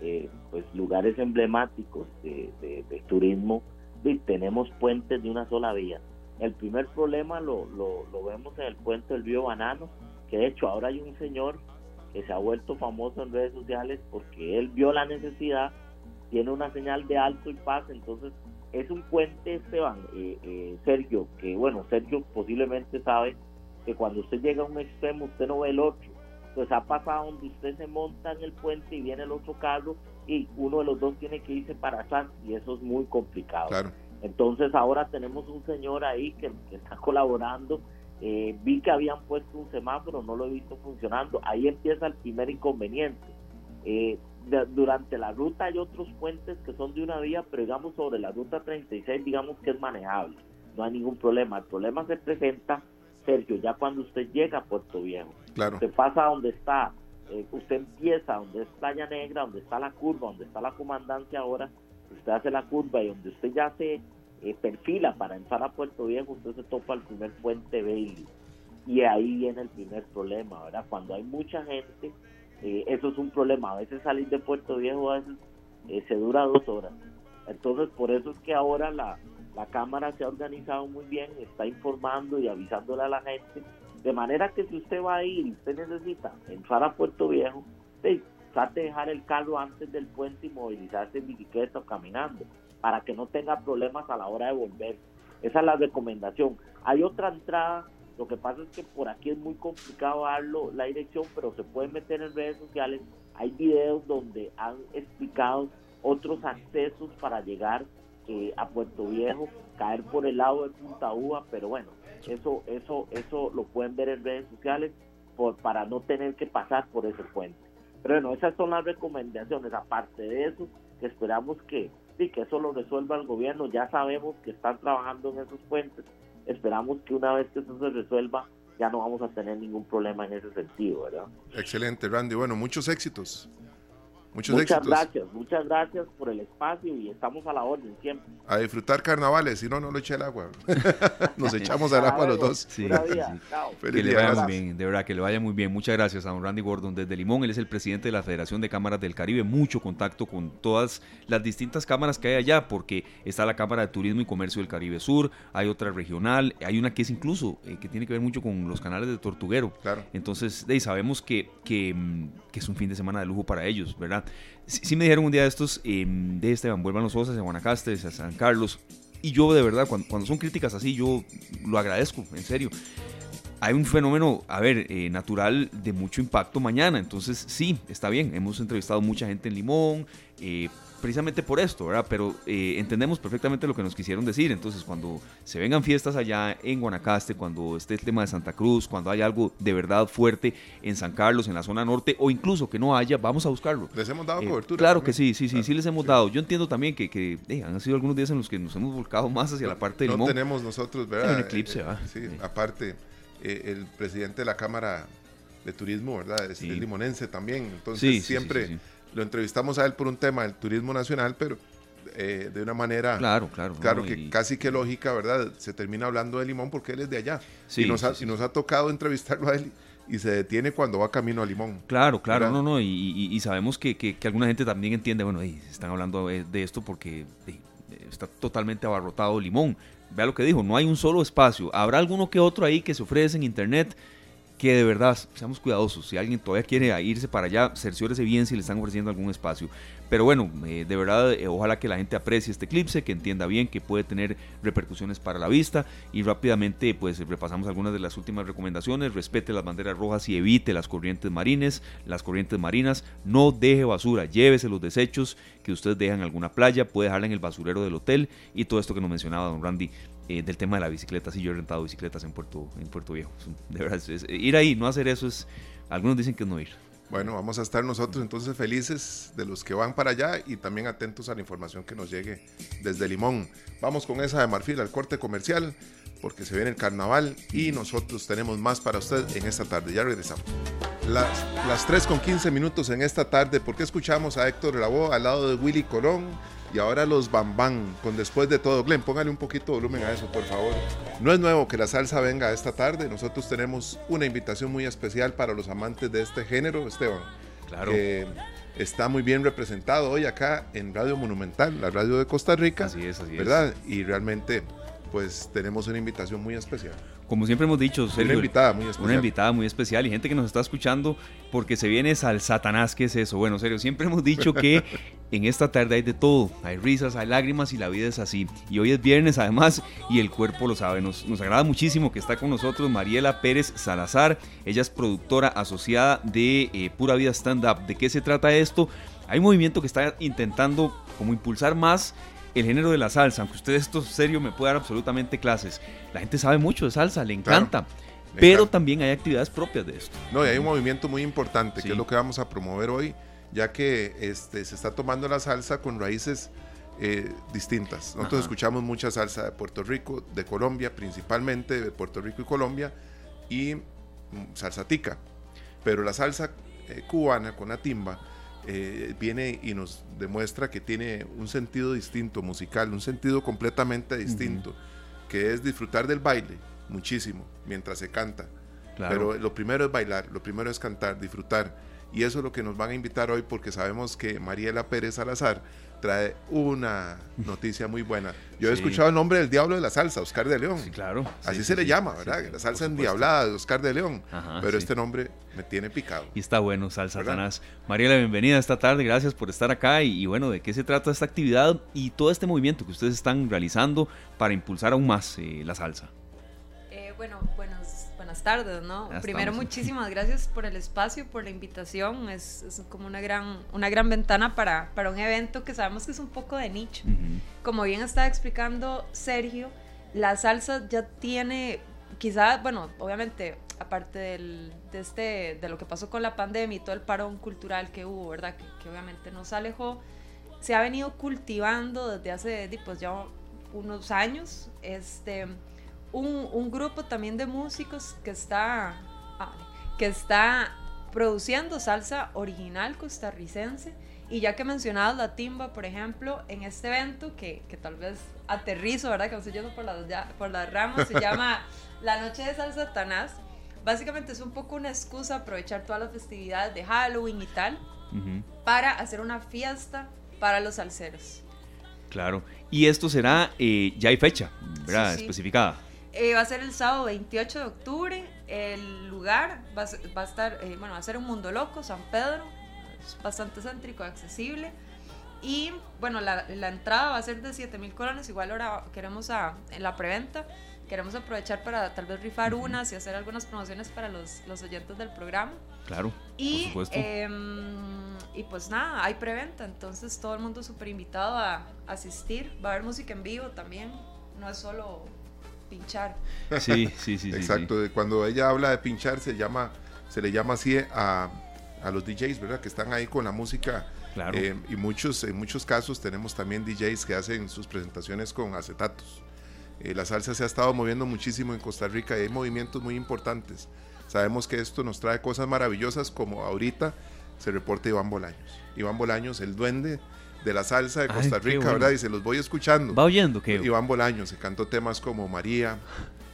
eh, pues lugares emblemáticos de, turismo, y tenemos puentes de una sola vía. El primer problema lo, lo, lo vemos en el puente del río Banano, que de hecho ahora hay un señor que se ha vuelto famoso en redes sociales porque él vio la necesidad, tiene una señal de alto y paz, entonces es un puente, Esteban, eh, eh, Sergio, que bueno, Sergio posiblemente sabe que cuando usted llega a un extremo usted no ve el otro. Entonces ha pasado donde usted se monta en el puente y viene el otro carro y uno de los dos tiene que irse para atrás y eso es muy complicado. Entonces ahora tenemos un señor ahí que, que está colaborando eh, vi que habían puesto un semáforo, no lo he visto funcionando. Ahí empieza el primer inconveniente. Eh, durante la ruta hay otros puentes que son de una vía, pero digamos sobre la ruta 36, digamos que es manejable. No hay ningún problema. El problema se presenta, Sergio, ya cuando usted llega a Puerto Viejo. Claro. Usted pasa donde está, eh, usted empieza donde es Playa Negra, donde está la curva, donde está la comandancia ahora. Usted hace la curva y donde usted ya se eh, perfila para entrar a Puerto Viejo, usted se topa el primer puente Bailey. Y ahí viene el primer problema, ¿verdad? Cuando hay mucha gente, eh, eso es un problema. A veces salir de Puerto Viejo a veces eh, se dura dos horas. Entonces, por eso es que ahora la, la Cámara se ha organizado muy bien, está informando y avisándole a la gente. De manera que si usted va a ir y usted necesita entrar a Puerto Viejo, trate de dejar el carro antes del puente y movilizarse en bicicleta o caminando para que no tenga problemas a la hora de volver. Esa es la recomendación. Hay otra entrada, lo que pasa es que por aquí es muy complicado darlo la dirección, pero se puede meter en redes sociales. Hay videos donde han explicado otros accesos para llegar eh, a Puerto Viejo, caer por el lado de Punta Uva, pero bueno, eso, eso, eso lo pueden ver en redes sociales por, para no tener que pasar por ese puente. Pero bueno, esas son las recomendaciones. Aparte de eso, esperamos que y que eso lo resuelva el gobierno. Ya sabemos que están trabajando en esos puentes. Esperamos que una vez que eso se resuelva, ya no vamos a tener ningún problema en ese sentido, ¿verdad? Excelente, Randy. Bueno, muchos éxitos muchas gracias, muchas gracias por el espacio y estamos a la orden siempre. A disfrutar carnavales, si no, no lo eche el agua. Nos echamos al agua los dos. Sí, Que le vaya muy bien, de verdad, que le vaya muy bien. Muchas gracias a don Randy Gordon desde Limón. Él es el presidente de la Federación de Cámaras del Caribe. Mucho contacto con todas las distintas cámaras que hay allá, porque está la Cámara de Turismo y Comercio del Caribe Sur, hay otra regional, hay una que es incluso, eh, que tiene que ver mucho con los canales de Tortuguero. Claro. Entonces, de sabemos que, que, mm, que es un fin de semana de lujo para ellos, ¿verdad? Sí, me dijeron un día de estos, em, de Esteban, vuelvan los Osas a Guanacaste, a San Carlos. Y yo de verdad, cuando, son críticas así, yo lo agradezco, en serio hay un fenómeno, a ver, eh, natural de mucho impacto mañana. Entonces, sí, está bien. Hemos entrevistado mucha gente en Limón, eh, precisamente por esto, ¿verdad? Pero eh, entendemos perfectamente lo que nos quisieron decir. Entonces, cuando se vengan fiestas allá en Guanacaste, cuando esté el tema de Santa Cruz, cuando hay algo de verdad fuerte en San Carlos, en la zona norte, o incluso que no haya, vamos a buscarlo. Les hemos dado cobertura. Claro que sí, sí, sí, sí les hemos dado. Yo entiendo también que, que han sido algunos días en los que nos hemos volcado más hacia la parte de Limón. No tenemos nosotros, ¿verdad? un eclipse, ¿verdad? sí, aparte eh, el presidente de la Cámara de Turismo, ¿verdad? Es, limonense también. Entonces siempre lo entrevistamos a él por un tema del turismo nacional, pero eh, de una manera. Claro, claro. Claro, que casi que lógica, ¿verdad? Se termina hablando de Limón porque él es de allá. y, nos ha, nos ha tocado entrevistarlo a él y se detiene cuando va camino a Limón. Claro, claro, no, no, y, sabemos que, que, alguna gente también entiende, bueno, están hablando de, esto porque está totalmente abarrotado Limón. Vea lo que dijo, no hay un solo espacio. Habrá alguno que otro ahí que se ofrece en internet. Que de verdad seamos cuidadosos. Si alguien todavía quiere irse para allá, cerciórese bien si le están ofreciendo algún espacio. Pero bueno, eh, de verdad, eh, ojalá que la gente aprecie este eclipse, que entienda bien que puede tener repercusiones para la vista y rápidamente pues repasamos algunas de las últimas recomendaciones. Respete las banderas rojas y evite las corrientes marines, las corrientes marinas. No deje basura, llévese los desechos que usted deja en alguna playa, puede dejarla en el basurero del hotel y todo esto que nos mencionaba don Randy eh, del tema de la bicicleta. Sí, yo he rentado bicicletas en Puerto, en Puerto Viejo. De verdad, ir ahí, no hacer eso es. Algunos dicen que es no ir. Bueno, vamos a estar nosotros entonces felices de los que van para allá y también atentos a la información que nos llegue desde Limón. Vamos con esa de Marfil al corte comercial porque se viene el carnaval y nosotros tenemos más para usted en esta tarde. Ya regresamos. Las, las 3 con 15 minutos en esta tarde, porque escuchamos a Héctor Lavoe al lado de Willy Colón y ahora los Bambán con Después de todo. Glenn, póngale un poquito de volumen a eso, por favor. No es nuevo que la salsa venga esta tarde. Nosotros tenemos una invitación muy especial para los amantes de este género, Esteban. Claro. Que está muy bien representado hoy acá en Radio Monumental, la radio de Costa Rica. Así es, así ¿verdad? Y realmente, pues tenemos una invitación muy especial como siempre hemos dicho, una invitada muy especial. Una invitada muy especial y gente que nos está escuchando porque se viene al Satanás, ¿qué es eso? Bueno, serio, siempre hemos dicho que en esta tarde hay de todo, hay risas, hay lágrimas y la vida es así. Y hoy es viernes además y el cuerpo lo sabe. Nos, nos agrada muchísimo que está con nosotros Mariela Pérez Salazar, ella es productora asociada de eh, Pura Vida Stand Up. ¿De qué se trata esto? Hay un movimiento que está intentando como impulsar más el género de la salsa, aunque usted esto serio me puede dar absolutamente clases. La gente sabe mucho de salsa, le encanta. pero también hay actividades propias de esto. No, y hay un movimiento muy importante, que es lo que vamos a promover hoy, ya que este, se está tomando la salsa con raíces eh, distintas. Nosotros escuchamos mucha salsa de Puerto Rico, de Colombia, principalmente de Puerto Rico y Colombia, y mm, salsa tica. Pero la salsa eh, cubana con la timba eh, viene y nos demuestra que tiene un sentido distinto musical, un sentido completamente distinto, que es disfrutar del baile muchísimo mientras se canta. Pero lo primero es bailar, lo primero es cantar, disfrutar. Y eso es lo que nos van a invitar hoy porque sabemos que Mariela Pérez Salazar trae una noticia muy buena. Yo he escuchado el nombre del diablo de la salsa, Oscar de León. Sí, claro. Así se le llama, ¿verdad? la salsa endiablada de Oscar de León. pero este nombre me tiene picado. Y está bueno, salsa Satanás. Mariela, bienvenida esta tarde, gracias por estar acá. Y, bueno, ¿de qué se trata esta actividad y todo este movimiento que ustedes están realizando para impulsar aún más eh, la salsa? Eh, bueno, buenos buenas tardes, ¿no? Primero, muchísimas gracias por el espacio, por la invitación. Es, es, como una gran, una gran ventana para, para un evento que sabemos que es un poco de nicho. Como bien estaba explicando Sergio, la salsa ya tiene, quizás, bueno, obviamente, aparte del, de, este, de lo que pasó con la pandemia y todo el parón cultural que hubo, ¿verdad? Que, que obviamente nos alejó, se ha venido cultivando desde hace, pues ya unos años. Este un, grupo también de músicos que está, ah, que está produciendo salsa original costarricense. Y ya que mencionado la timba, por ejemplo, en este evento que, tal vez aterrizo, ¿verdad? Que estoy yendo por las, por las ramas, se llama La Noche de Salsa Tanás. Básicamente es un poco una excusa aprovechar todas las festividades de Halloween y tal para hacer una fiesta para los salseros. Claro. Y esto será, eh, ya hay fecha, ¿verdad? Especificada. Eh, va a ser el sábado 28 de octubre. El lugar va a, estar, eh, bueno, va a ser un Mundo Loco, San Pedro. Es bastante céntrico, accesible. Y bueno, la, entrada va a ser de 7 mil colones. Igual ahora queremos a, en la preventa. Queremos aprovechar para tal vez rifar unas y hacer algunas promociones para los, los oyentes del programa. Claro. Y, em, y pues nada, hay preventa. Entonces todo el mundo súper invitado a asistir. Va a haber música en vivo también. No es solo pinchar. Sí, sí, sí. Exacto, cuando ella habla de pinchar se llama, se le llama así a, a los DJs, ¿verdad? Que están ahí con la música. Claro. Eh, y muchos, en muchos casos tenemos también DJs que hacen sus presentaciones con acetatos. Eh, la salsa se ha estado moviendo muchísimo en Costa Rica y hay movimientos muy importantes. Sabemos que esto nos trae cosas maravillosas como ahorita se reporta Iván Bolaños. Iván Bolaños, el duende de la salsa de Costa Rica, ¿verdad? Y se los voy escuchando. Va oyendo que Iván Bolaño se cantó temas como María,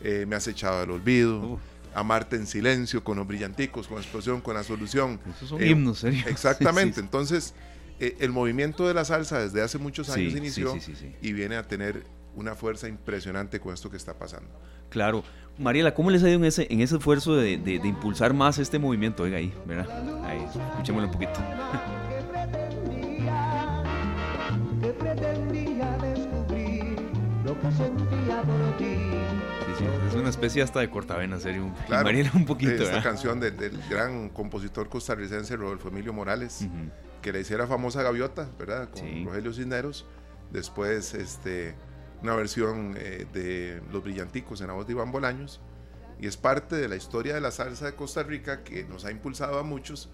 eh, Me has echado al olvido, Amarte en silencio, con los brillanticos, con explosión, con la solución. Esos son himnos, ¿serio? Exactamente. Entonces, eh, el movimiento de la salsa desde hace muchos años inició y viene a tener una fuerza impresionante con esto que está pasando. Claro. Mariela, ¿cómo les ha ido en ese, en ese esfuerzo de, de, impulsar más este movimiento? Oiga ahí, ¿verdad? Ahí, escuchémoslo un poquito. es una especie hasta de cortavena, serio. Claro, un poquito. Esta canción del, gran compositor costarricense Rodolfo Emilio Morales, que le hiciera famosa Gaviota, ¿verdad? Con Rogelio Cisneros. Después, este una versión eh, de Los Brillanticos en la voz de Iván Bolaños y es parte de la historia de la salsa de Costa Rica que nos ha impulsado a muchos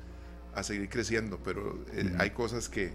a seguir creciendo, pero eh, hay cosas que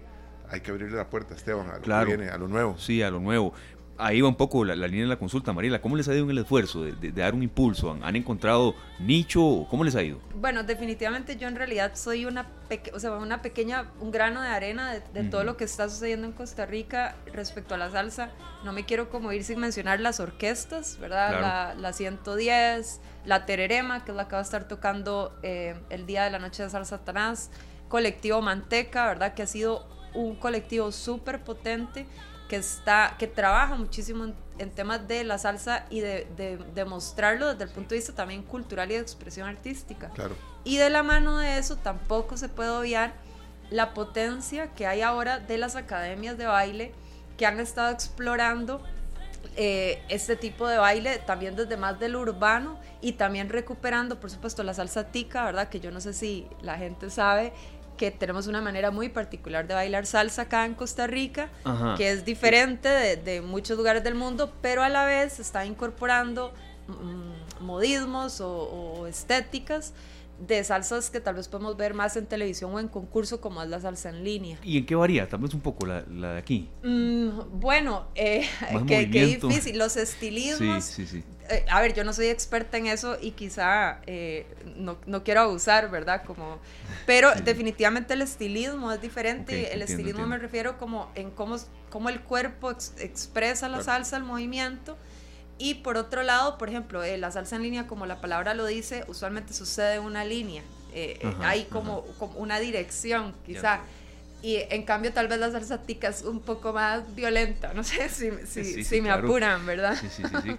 hay que abrirle la puerta, Esteban, a lo que viene, a lo nuevo. Sí, a lo nuevo ahí va un poco la, línea de la consulta, Mariela. ¿Cómo les ha ido en el esfuerzo de, dar un impulso? ¿Han, encontrado nicho? ¿Cómo les ha ido? Bueno, definitivamente yo en realidad soy una, o sea, una pequeña, un grano de arena de, todo lo que está sucediendo en Costa Rica respecto a la salsa. No me quiero como ir sin mencionar las orquestas, ¿verdad? La, 110, la Tererema, que es la que va a estar tocando eh, el día de la noche de Salsa Satanás, Colectivo Manteca, ¿verdad? Que ha sido un colectivo súper potente que, está, que trabaja muchísimo en, temas de la salsa y de, de, desde el punto de vista también cultural y de expresión artística. Claro. Y de la mano de eso tampoco se puede obviar la potencia que hay ahora de las academias de baile que han estado explorando eh, este tipo de baile también desde más del urbano y también recuperando, por supuesto, la salsa tica, ¿verdad? Que yo no sé si la gente sabe, que tenemos una manera muy particular de bailar salsa acá en Costa Rica, que es diferente de, muchos lugares del mundo, pero a la vez está incorporando mm, modismos o, estéticas de salsas que tal vez podemos ver más en televisión o en concurso como es la salsa en línea. ¿Y en qué varía? Tal vez un poco la, de aquí. Mm, bueno, eh, qué, difícil. Los estilismos. Sí, sí, sí. Eh, a ver, yo no soy experta en eso y quizá eh, no, no, quiero abusar, ¿verdad? Como, pero definitivamente el estilismo es diferente. el estilismo me refiero como en cómo, cómo el cuerpo expresa la salsa, el movimiento. Y por otro lado, por ejemplo, eh, la salsa en línea, como la palabra lo dice, usualmente sucede una línea. hay como, como, una dirección, quizá. Y en cambio, tal vez la salsa tica es un poco más violenta. No sé si, si, si me apuran, ¿verdad? Sí, sí, sí.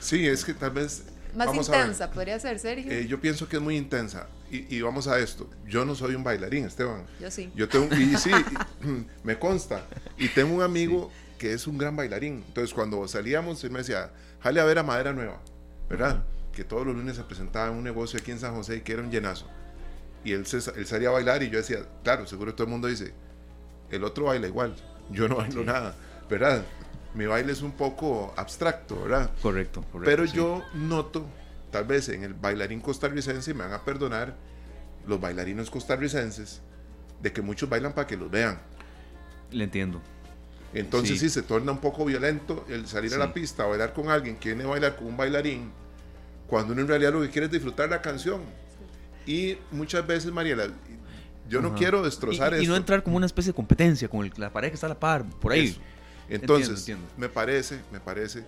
sí, es que tal vez. Más intensa, podría ser, Sergio. Eh, yo pienso que es muy intensa. Y, y, vamos a esto. Yo no soy un bailarín, Esteban. Yo sí. Yo tengo. Y sí, me consta. Y tengo un amigo que es un gran bailarín. Entonces, cuando salíamos, él me decía, jale a ver a Madera Nueva, ¿verdad? Que todos los lunes se presentaba en un negocio aquí en San José y que era un llenazo y él, se, él salía a bailar y yo decía, claro, seguro todo el mundo dice, el otro baila igual, yo no bailo nada, ¿verdad? Mi baile es un poco abstracto, ¿verdad? Correcto, correcto. Pero yo noto, tal vez en el bailarín costarricense, me van a perdonar los bailarinos costarricenses, de que muchos bailan para que los vean. Le entiendo. Entonces sí, se torna un poco violento el salir a la pista a bailar con alguien que viene a bailar con un bailarín, cuando uno en realidad lo que quiere es disfrutar la canción. Y muchas veces, Mariela, yo no quiero destrozar y, y no entrar como una especie de competencia con la pareja que está a la par, por ahí. Entonces, me parece, me parece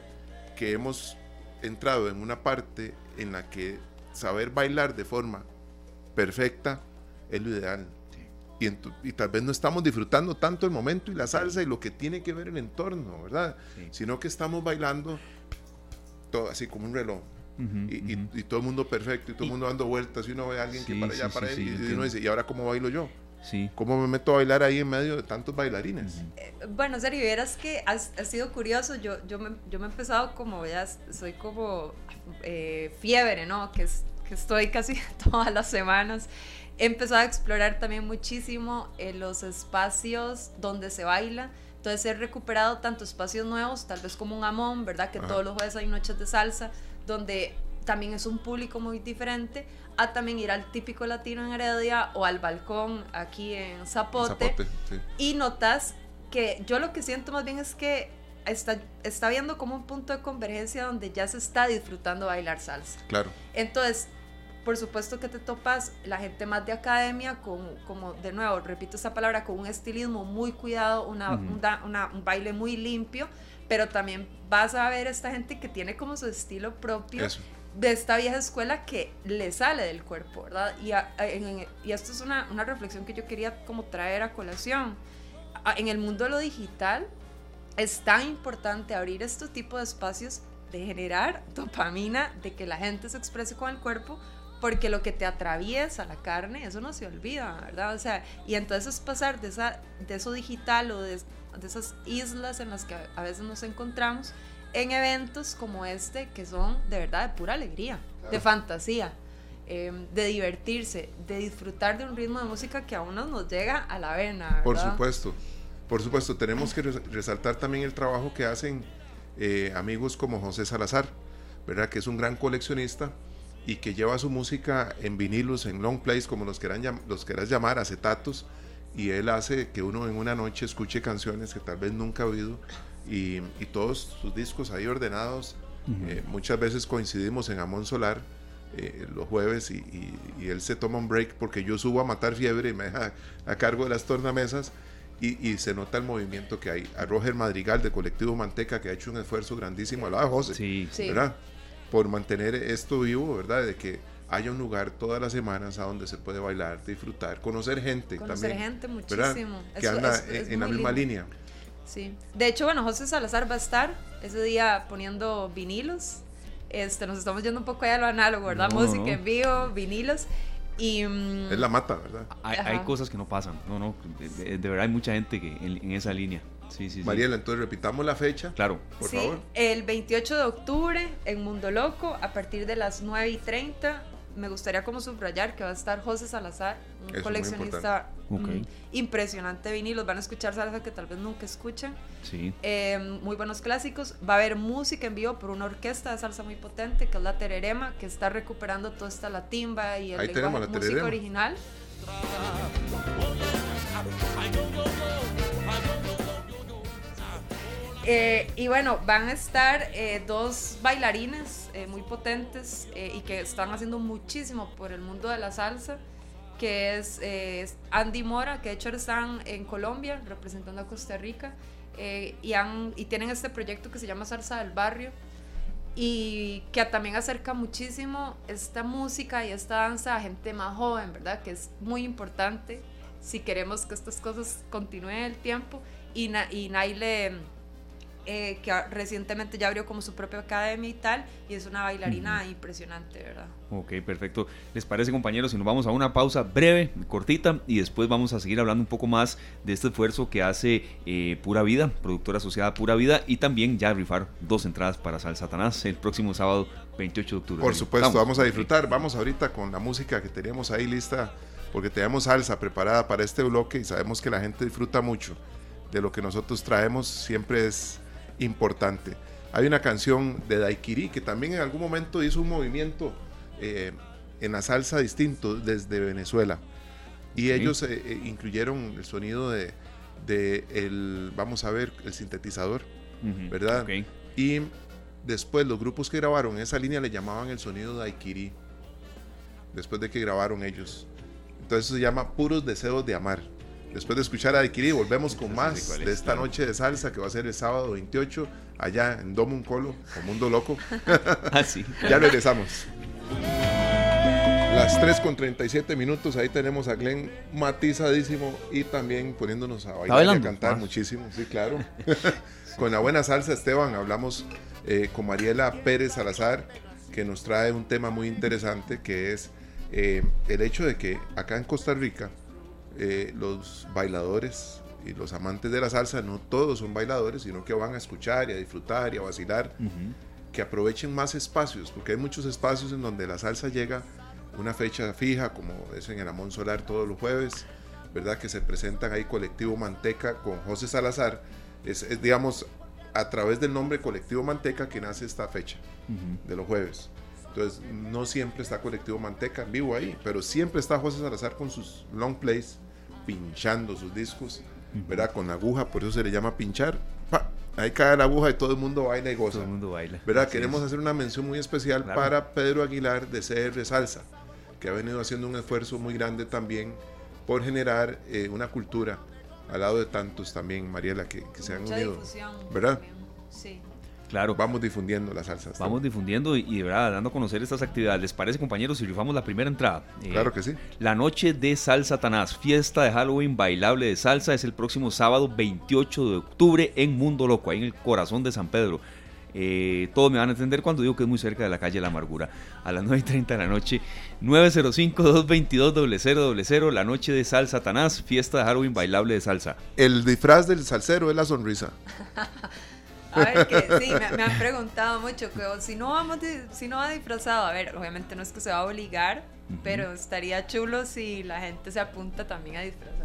que hemos entrado en una parte en la que saber bailar de forma perfecta es lo ideal. Y, y, tal vez no estamos disfrutando tanto el momento y la salsa y lo que tiene que ver el entorno, ¿verdad? Sino que estamos bailando todo así como un reloj y, todo el mundo perfecto y todo el mundo dando vueltas y uno ve a alguien que para allá, para ahí y uno dice, ¿y ahora cómo bailo yo? Sí. ¿Cómo me meto a bailar ahí en medio de tantos bailarines? Eh, bueno, Sergio, verás que ha sido curioso. Yo, yo, me, yo me he empezado como, ya soy como eh, fiebre, ¿no? Que, es, que estoy casi todas las semanas. He empezado a explorar también muchísimo eh, los espacios donde se baila. Entonces he recuperado tanto espacios nuevos, tal vez como un Amón, ¿verdad? Que todos los jueves hay noches de salsa donde también es un público muy diferente a también ir al típico latino en Heredia o al balcón aquí en Zapote, y notas que yo lo que siento más bien es que está, está viendo como un punto de convergencia donde ya se está disfrutando bailar salsa. Claro. Entonces, por supuesto que te topas la gente más de academia con, como de nuevo, repito esa palabra, con un estilismo muy cuidado, una, un baile muy limpio, pero también vas a ver esta gente que tiene como su estilo propio de esta vieja escuela que le sale del cuerpo, ¿verdad? Y, y esto es una, una, reflexión que yo quería como traer a colación. En el mundo de lo digital, es tan importante abrir este tipo de espacios de generar dopamina, de que la gente se exprese con el cuerpo, porque lo que te atraviesa la carne, eso no se olvida, ¿verdad? O sea, y entonces pasar de, esa, de eso digital o de, de esas islas en las que a veces nos encontramos en eventos como este, que son de verdad de pura alegría, de fantasía. Em, de divertirse, de disfrutar de un ritmo de música que a uno nos llega a la vena. ¿verdad? Por supuesto, por supuesto, tenemos que resaltar también el trabajo que hacen eh, amigos como José Salazar, ¿verdad? Que es un gran coleccionista y que lleva su música en vinilos, en long plays, como los, quieran, los quieras llamar, acetatos, y él hace que uno en una noche escuche canciones que tal vez nunca ha oído y, todos sus discos ahí ordenados. Eh, muchas veces coincidimos en Amón Solar eh, los jueves y, él se toma un break porque yo subo a matar fiebre y me deja a cargo de las tornamesas y, se nota el movimiento que hay. A Roger Madrigal de Colectivo Manteca que ha hecho un esfuerzo grandísimo, al lado de José, sí. ¿verdad? Por mantener esto vivo, ¿verdad? De que haya un lugar todas las semanas a donde se puede bailar, disfrutar, conocer gente conocer también. gente muchísimo. Que anda en, la misma línea. Sí. De hecho, bueno, José Salazar va a estar ese día poniendo vinilos este, nos estamos yendo un poco allá a lo análogo, ¿verdad? Música en vivo, vinilos. Y, mm, es la mata, ¿verdad? Hay, cosas que no pasan. No, no. De, verdad hay mucha gente que en, esa línea. Sí, sí, Mariela, entonces repitamos la fecha. Claro. Por sí, favor. El 28 de octubre en Mundo Loco, a partir de las 9 y 30 me gustaría como subrayar que va a estar José Salazar, un coleccionista mm, impresionante de vinilos. Van a escuchar salsa que tal vez nunca escuchen. Sí. Eh, muy buenos clásicos. Va a haber música en vivo por una orquesta de salsa muy potente, que es la Tererema, que está recuperando toda esta la timba y el Ahí lenguaje la música original. Eh, y bueno, van a estar eh, dos bailarines eh, muy potentes y que están haciendo muchísimo por el mundo de la salsa, que es Andy Mora, que de hecho están en Colombia representando a Costa Rica, y, han, y tienen este proyecto que se llama Salsa del Barrio, y que también acerca muchísimo esta música y esta danza a gente más joven, ¿verdad? Que es muy importante si queremos que estas cosas continúen el tiempo. Y, y Naile eh, que recientemente ya abrió como su propia academia y tal, y es una bailarina impresionante, ¿verdad? Ok, perfecto. ¿Les parece, compañeros? Si nos vamos a una pausa breve, cortita, y después vamos a seguir hablando un poco más de este esfuerzo que hace eh, Pura Vida, productora asociada a Pura Vida, y también ya rifar dos entradas para Sal Satanás el próximo sábado 28 de octubre. Por supuesto, vamos, a disfrutar. Vamos ahorita con la música que teníamos ahí lista, porque tenemos salsa preparada para este bloque y sabemos que la gente disfruta mucho de lo que nosotros traemos. Siempre es importante. Hay una canción de Daikiri que también en algún momento hizo un movimiento eh, en la salsa distinto desde Venezuela. Y ellos eh, eh, incluyeron el sonido de, el, vamos a ver, el sintetizador, ¿verdad? Y después los grupos que grabaron esa línea le llamaban el sonido de Daikiri, después de que grabaron ellos. Entonces se llama Puros Deseos de Amar. Después de escuchar a Adquirí, volvemos con más de esta noche de salsa que va a ser el sábado 28 allá en Domo Colo, o Mundo Loco. Así. Ah, ya regresamos. Las 3 con 37 minutos, ahí tenemos a Glenn matizadísimo y también poniéndonos a bailar y a cantar muchísimo, sí, claro. con la buena salsa, Esteban, hablamos eh, con Mariela Pérez Salazar, que nos trae un tema muy interesante, que es eh, el hecho de que acá en Costa Rica, eh, los bailadores y los amantes de la salsa, no todos son bailadores, sino que van a escuchar y a disfrutar y a vacilar, que aprovechen más espacios, porque hay muchos espacios en donde la salsa llega una fecha fija, como es en el Amón Solar todos los jueves, ¿verdad? Que se presentan ahí Colectivo Manteca con José Salazar, es, digamos a través del nombre Colectivo Manteca que nace esta fecha de los jueves. Entonces, no siempre está Colectivo Manteca en vivo ahí, pero siempre está José Salazar con sus long plays, pinchando sus discos, ¿verdad? Con aguja, por eso se le llama pinchar. Ahí cae la aguja y todo el mundo baila y goza. Todo el mundo baila. ¿Verdad? Queremos hacer una mención muy especial para Pedro Aguilar de CR Salsa, que ha venido haciendo un esfuerzo muy grande también por generar eh, una cultura al lado de tantos también, Mariela, que, se han unido. ¿Verdad? Sí. Claro. Vamos difundiendo las salsas. Vamos difundiendo y, de verdad dando a conocer estas actividades. ¿Les parece, compañeros, si rifamos la primera entrada? Eh, claro que sí. La noche de Salsa Tanás, fiesta de Halloween bailable de salsa, es el próximo sábado 28 de octubre en Mundo Loco, ahí en el corazón de San Pedro. Eh, todos me van a entender cuando digo que es muy cerca de la calle La Amargura. A las 9.30 de la noche, 905-222-0000, la noche de salsa Tanás, fiesta de Halloween bailable de salsa. El disfraz del salsero es la sonrisa. A ver, que sí, me, han preguntado mucho que si no vamos si no va disfrazado, a ver, obviamente no es que se va a obligar, pero estaría chulo si la gente se apunta también a disfrazarse.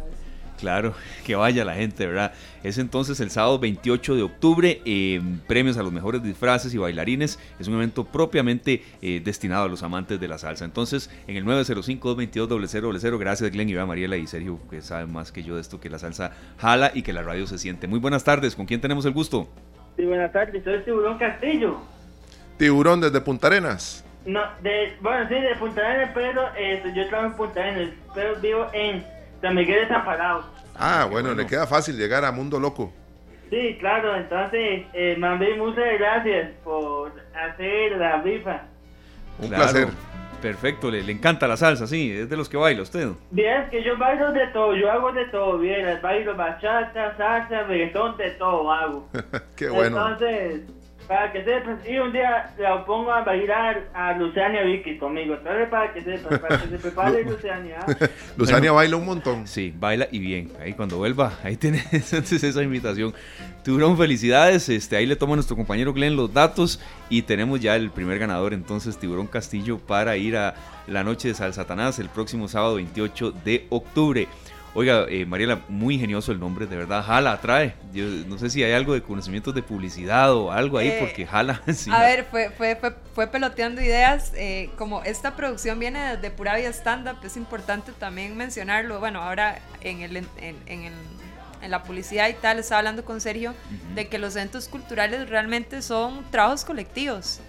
Claro, que vaya la gente, ¿verdad? Es entonces el sábado 28 de octubre, eh, premios a los mejores disfraces y bailarines. Es un evento propiamente eh, destinado a los amantes de la salsa. Entonces, en el 905-222-0000, gracias Glenn, Iván, Mariela y Sergio, que saben más que yo de esto, que la salsa jala y que la radio se siente. Muy buenas tardes, ¿con quién tenemos el gusto? Sí, buenas tardes, soy Tiburón Castillo. Tiburón desde Punta Arenas. No, de, bueno, sí, de Punta Arenas, pero eh, yo trabajo en Punta Arenas, pero vivo en San Miguel Desamparado. Ah, bueno, le queda fácil llegar a Mundo Loco. Sí, claro, entonces, eh, muchas gracias por hacer la rifa. Un placer. Perfecto, le, le, encanta la salsa, sí, es de los que baila usted. Bien, que yo bailo de todo, yo hago de todo, bien, bailo bachata, salsa, reggaetón, de todo hago. Qué bueno. Entonces, para que sepas, y un día la pongo a bailar a Luciania Vicky conmigo. Para que sepas, para que se prepare Luciania. Luciania baila un montón. Sí, baila y bien. Ahí cuando vuelva, ahí tiene entonces esa invitación. Tuvieron felicidades. Este, ahí le toma a nuestro compañero Glenn los datos y tenemos ya el primer ganador, entonces Tiburón Castillo, para ir a la noche de Sal Satanás el próximo sábado 28 de octubre. Oiga, eh, Mariela, muy ingenioso el nombre, de verdad, Jala atrae. Yo no sé si hay algo de conocimientos de publicidad o algo ahí, eh, porque Jala. a ver, fue, fue, fue, peloteando ideas. Eh, como esta producción viene de pura vida stand-up, es importante también mencionarlo. Bueno, ahora en, el, en, en, en la publicidad y tal, estaba hablando con Sergio de que los eventos culturales realmente son trabajos colectivos.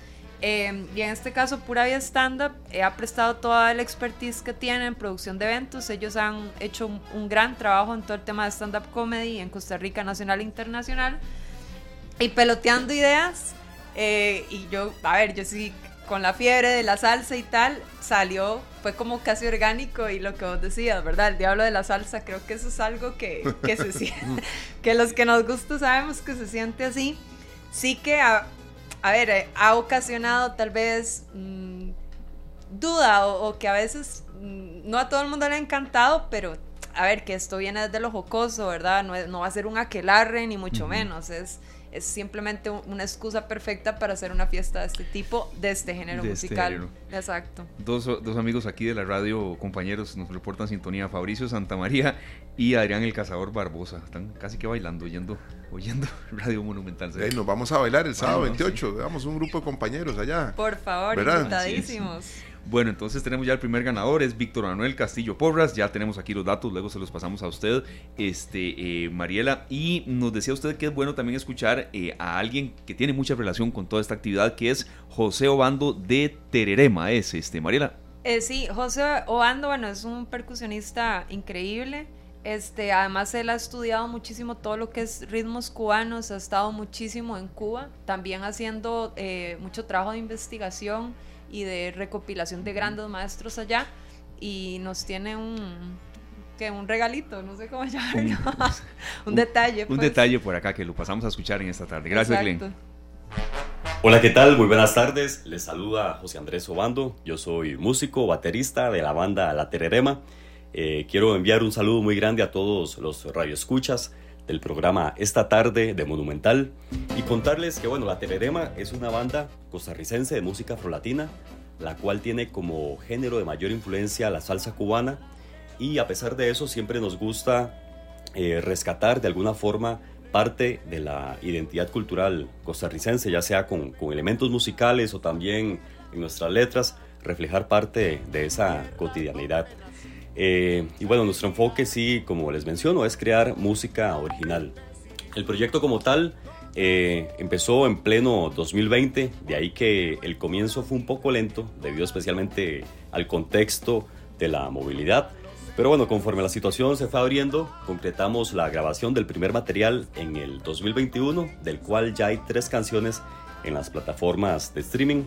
Em, y en este caso, Pura Vida Stand Up eh, ha prestado toda la expertise que tiene en producción de eventos. Ellos han hecho un, gran trabajo en todo el tema de stand-up comedy en Costa Rica, nacional e internacional. Y peloteando ideas. Eh, y yo, a ver, yo sí, con la fiebre de la salsa y tal, salió, fue como casi orgánico. Y lo que vos decías, ¿verdad? El diablo de la salsa, creo que eso es algo que, que se siente. que los que nos gusta sabemos que se siente así. Sí que. A, a ver, eh, ha ocasionado tal vez mm, duda o, que a veces mm, no a todo el mundo le ha encantado, pero a ver, que esto viene desde lo jocoso, ¿verdad? No, va a ser un aquelarre ni mucho menos, es, es simplemente una excusa perfecta para hacer una fiesta de este tipo, de este género este musical. Exacto. Dos, dos, amigos aquí de la radio, compañeros, nos reportan sintonía, Fabricio Santamaría y Adrián el Cazador Barbosa. Están casi que bailando, oyendo oyendo Radio Monumental. nos vamos a bailar el sábado 28. Veamos un grupo de compañeros allá. Por favor, invitadísimos. Bueno, entonces tenemos ya el primer ganador, es Víctor Manuel Castillo Porras. Ya tenemos aquí los datos, luego se los pasamos a usted, este, eh, Mariela. Y nos decía usted que es bueno también escuchar eh, a alguien que tiene mucha relación con toda esta actividad, que es José Obando de Tererema. ¿Es este, Mariela? Eh, sí, José Obando, bueno, es un percusionista increíble. Este, además él ha estudiado muchísimo todo lo que es ritmos cubanos, ha estado muchísimo en Cuba, también haciendo eh, mucho trabajo de investigación y de recopilación de grandes maestros allá y nos tiene un que un regalito, no sé cómo llamarlo, un, detalle. Un pues. detalle por acá que lo pasamos a escuchar en esta tarde. Gracias, Glenn. Hola, ¿qué tal? Muy buenas tardes. Les saluda José Andrés Obando. Yo soy músico, baterista de la banda La Tererema eh, quiero enviar un saludo muy grande a todos los radioescuchas del programa Esta tarde de Monumental y contarles que bueno, la Telerema es una banda costarricense de música afrolatina, la cual tiene como género de mayor influencia la salsa cubana y a pesar de eso siempre nos gusta eh, rescatar de alguna forma parte de la identidad cultural costarricense, ya sea con, con elementos musicales o también en nuestras letras, reflejar parte de esa cotidianidad. Eh, y bueno, nuestro enfoque sí, como les menciono, es crear música original. El proyecto como tal eh, empezó en pleno 2020, de ahí que el comienzo fue un poco lento, debido especialmente al contexto de la movilidad. Pero bueno, conforme la situación se fue abriendo, concretamos la grabación del primer material en el 2021, del cual ya hay tres canciones en las plataformas de streaming.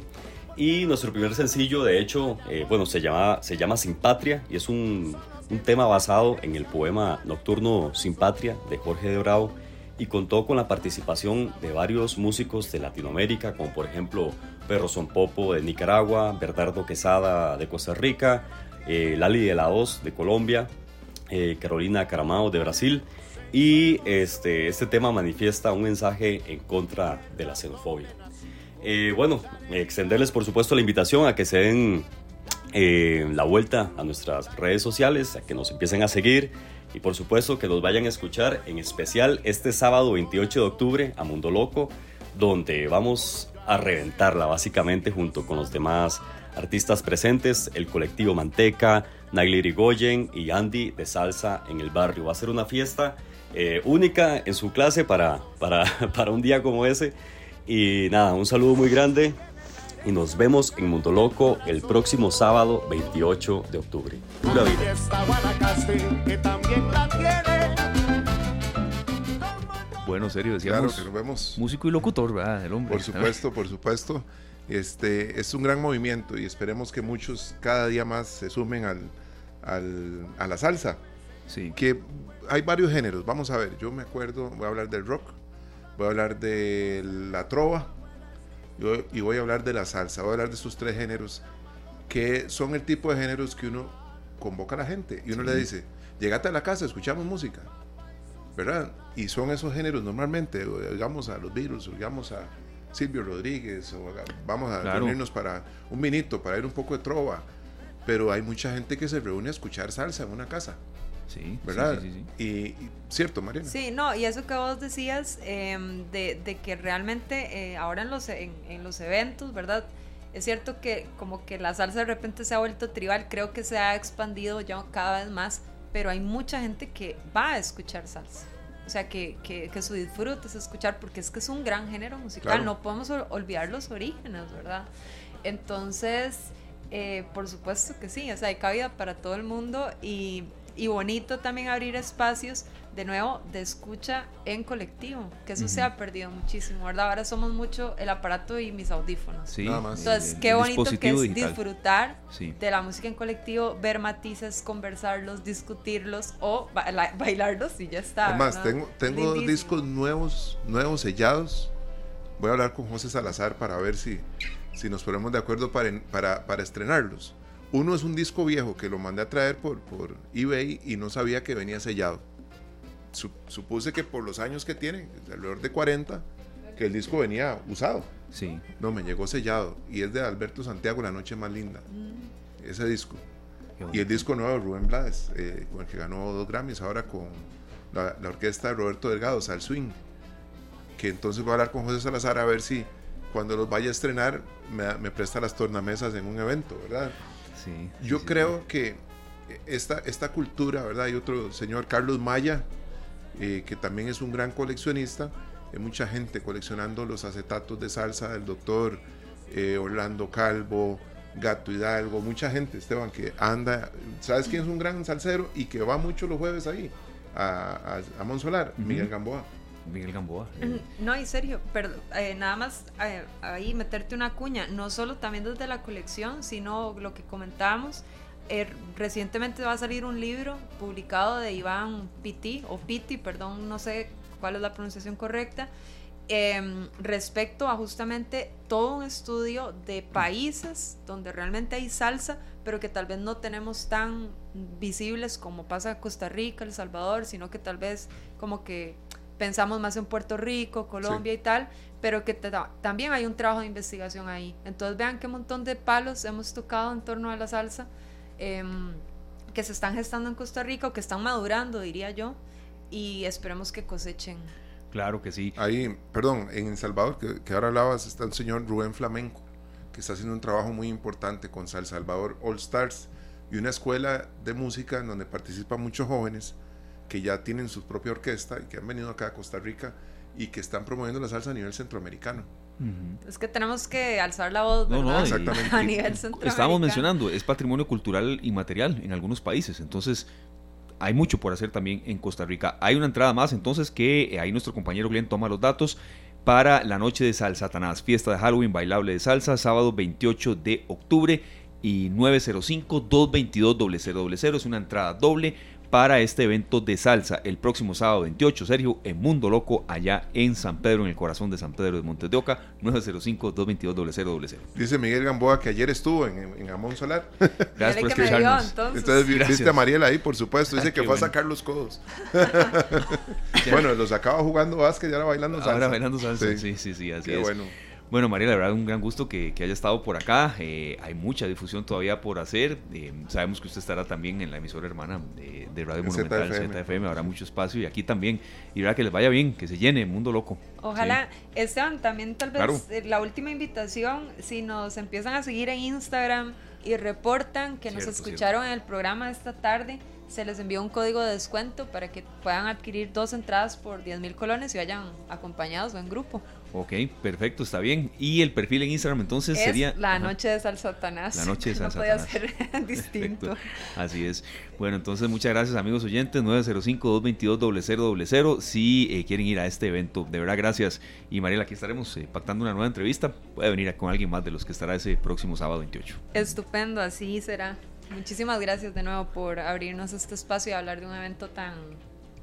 Y nuestro primer sencillo, de hecho, eh, bueno, se llama, se llama Sin Patria y es un, un, tema basado en el poema Nocturno Sin Patria de Jorge de Bravo y contó con la participación de varios músicos de Latinoamérica, como por ejemplo Perro Son Popo de Nicaragua, Bernardo Quesada de Costa Rica, eh, Lali de la Voz de Colombia, eh, Carolina Caramao de Brasil. Y este, este tema manifiesta un mensaje en contra de la xenofobia. Eh, bueno, extenderles por supuesto la invitación a que se den eh, la vuelta a nuestras redes sociales, a que nos empiecen a seguir y por supuesto que nos vayan a escuchar en especial este sábado 28 de octubre a Mundo Loco, donde vamos a reventarla básicamente junto con los demás artistas presentes, el colectivo Manteca, Nagli Rigoyen y Andy de Salsa en el barrio. Va a ser una fiesta eh, única en su clase para, para, para un día como ese y nada, un saludo muy grande y nos vemos en Mundo Loco el próximo sábado 28 de octubre. Pura vida. Bueno, serio, decíamos. Claro que nos vemos. Músico y locutor, ¿verdad? El hombre. Por supuesto, por supuesto. Este, es un gran movimiento y esperemos que muchos cada día más se sumen al, al, a la salsa. Sí. Que hay varios géneros. Vamos a ver, yo me acuerdo, voy a hablar del rock, voy a hablar de la trova y voy a hablar de la salsa. Voy a hablar de estos tres géneros que son el tipo de géneros que uno convoca a la gente y uno le dice, llegate a la casa, escuchamos música. ¿Verdad? Y son esos géneros normalmente, digamos a los Beatles, digamos a Silvio Rodríguez, o vamos a reunirnos para un minuto, para ir un poco de trova. Pero hay mucha gente que se reúne a escuchar salsa en una casa. Sí, ¿verdad? Sí, sí, y, y, cierto, Mariana. Sí, no, y eso que vos decías eh, de, de, que realmente eh, ahora en los, en, en, los eventos, ¿verdad? Es cierto que como que la salsa de repente se ha vuelto tribal, creo que se ha expandido ya cada vez más, pero hay mucha gente que va a escuchar salsa. O sea, que, que, que su disfrute es escuchar, porque es que es un gran género musical, claro. no podemos olvidar los orígenes, ¿verdad? Entonces, eh, por supuesto que sí, o sea, hay cabida para todo el mundo y y bonito también abrir espacios de nuevo de escucha en colectivo, que eso uh -huh. se ha perdido muchísimo, ¿verdad? Ahora somos mucho el aparato y mis audífonos. Sí, Entonces, el, qué el bonito que es digital. disfrutar sí. de la música en colectivo, ver matices, conversarlos, discutirlos o ba bailarlos y ya está. Además, ¿verdad? tengo, tengo Lindísimo. discos nuevos, nuevos sellados. Voy a hablar con José Salazar para ver si, si nos ponemos de acuerdo para, para, para estrenarlos. Uno es un disco viejo que lo mandé a traer por, por eBay y no sabía que venía sellado. Supuse que por los años que tiene, alrededor de 40, que el disco venía usado. Sí. No, me llegó sellado. Y es de Alberto Santiago, La Noche Más Linda. Mm. Ese disco. Y el disco nuevo de Rubén Blades, eh, con el que ganó dos Grammys ahora con la, la, orquesta de Roberto Delgado, Sal Swing. Que entonces voy a hablar con José Salazar a ver si cuando los vaya a estrenar me, me presta las tornamesas en un evento, ¿verdad? Sí, Yo sí, creo sí. que esta, esta cultura, ¿verdad? Hay otro señor, Carlos Maya, eh, que también es un gran coleccionista. Hay mucha gente coleccionando los acetatos de salsa del doctor eh, Orlando Calvo, Gato Hidalgo, mucha gente, Esteban, que anda. ¿Sabes quién es un gran salsero y que va mucho los jueves ahí? A, a, a Monsolar, uh -huh. Miguel Gamboa. Miguel Gamboa. No, y serio, pero eh, nada más eh, ahí meterte una cuña, no solo también desde la colección, sino lo que comentábamos. Eh, recientemente va a salir un libro publicado de Iván Pitti, o Pitti, perdón, no sé cuál es la pronunciación correcta, eh, respecto a justamente todo un estudio de países donde realmente hay salsa, pero que tal vez no tenemos tan visibles como pasa Costa Rica, El Salvador, sino que tal vez como que pensamos más en Puerto Rico, Colombia sí. y tal, pero que también hay un trabajo de investigación ahí. Entonces vean qué montón de palos hemos tocado en torno a la salsa eh, que se están gestando en Costa Rica o que están madurando, diría yo, y esperemos que cosechen. Claro que sí. Ahí, perdón, en El Salvador, que, que ahora hablabas, está el señor Rubén Flamenco, que está haciendo un trabajo muy importante con Sal Salvador All Stars y una escuela de música en donde participan muchos jóvenes que ya tienen su propia orquesta y que han venido acá a Costa Rica y que están promoviendo la salsa a nivel centroamericano. Uh -huh. Es que tenemos que alzar la voz no, no, Exactamente. a nivel centroamericano. Estábamos mencionando, es patrimonio cultural inmaterial en algunos países, entonces hay mucho por hacer también en Costa Rica. Hay una entrada más, entonces, que ahí nuestro compañero Glenn toma los datos para la noche de salsa Satanás, fiesta de Halloween bailable de salsa, sábado 28 de octubre y 905-222-0000. Es una entrada doble para este evento de salsa el próximo sábado 28, Sergio, en Mundo Loco, allá en San Pedro, en el corazón de San Pedro de Montes de Oca, 905-222-0000. Dice Miguel Gamboa que ayer estuvo en, en Amón Solar. Gracias por escucharnos. entonces, viste a Mariela ahí, por supuesto. Dice que fue a sacar los codos. bueno, los acaba jugando básquet y ahora bailando salsa. Ahora bailando salsa, sí, sí, sí, así Qué es. bueno. Bueno, María, la verdad, un gran gusto que, haya estado por acá. Eh, hay mucha difusión todavía por hacer. Eh, sabemos que usted estará también en la emisora hermana de, Radio Monumental, ZFM. Habrá mucho espacio y aquí también. Y verdad que les vaya bien, que se llene, Mundo Loco. Ojalá. Esteban, también tal vez eh, la última invitación, si nos empiezan a seguir en Instagram y reportan que nos escucharon en el programa esta tarde se les envió un código de descuento para que puedan adquirir dos entradas por 10 mil colones y vayan acompañados o en grupo. Ok, perfecto, está bien. Y el perfil en Instagram entonces sería... La noche de Salsatanás. La noche de Salsatanás. No podía ser distinto. Así es. Bueno, entonces muchas gracias amigos oyentes. 905-222-0000 si eh, quieren ir a este evento. De verdad, gracias. Y Mariela, aquí estaremos eh, pactando una nueva entrevista. Puede venir con alguien más de los que estará ese próximo sábado 28. Estupendo, así será. Muchísimas gracias de nuevo por abrirnos este espacio y hablar de un evento tan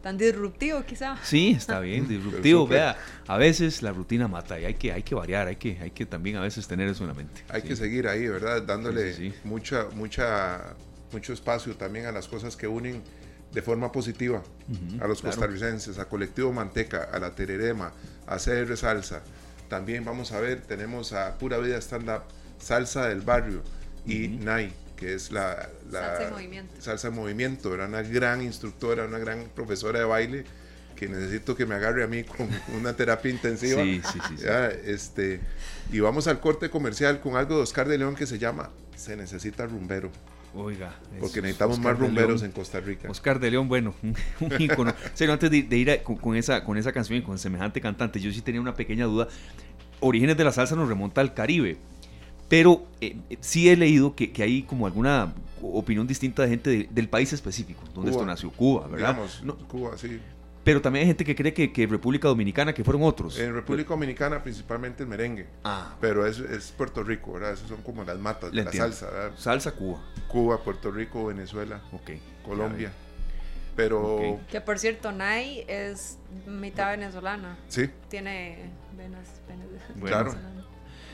tan disruptivo quizá. Sí, está bien, disruptivo. Vea, a veces la rutina mata y hay que, hay que variar, hay que, hay que también a veces tener eso en la mente. Hay que seguir ahí, ¿verdad? Dándole mucha, mucha, mucho espacio también a las cosas que unen de forma positiva a los costarricenses, a Colectivo Manteca, a la Tererema, a CR Salsa. También vamos a ver, tenemos a Pura Vida Stand Up, Salsa del Barrio y NAI que es la, salsa en movimiento. Salsa movimiento, era una gran instructora, una gran profesora de baile que necesito que me agarre a mí con una terapia intensiva. Sí, sí, sí, Este, y vamos al corte comercial con algo de Oscar de León que se llama Se necesita rumbero. Oiga, porque necesitamos más rumberos en Costa Rica. Oscar de León, bueno, un ícono. antes de, ir con, esa, con esa canción y con semejante cantante, yo sí tenía una pequeña duda. Orígenes de la salsa nos remonta al Caribe. Pero eh, sí he leído que, hay como alguna opinión distinta de gente del país específico, donde esto nació, Cuba, ¿verdad? Cuba, sí. Pero también hay gente que cree que, República Dominicana, que fueron otros. En República Dominicana principalmente el merengue. Ah. Pero es, Puerto Rico, ¿verdad? Esas son como las matas de la salsa, ¿verdad? Salsa, Cuba. Cuba, Puerto Rico, Venezuela, okay. Colombia. Pero... Que por cierto, Nay es mitad venezolana. Sí. Tiene venas, Claro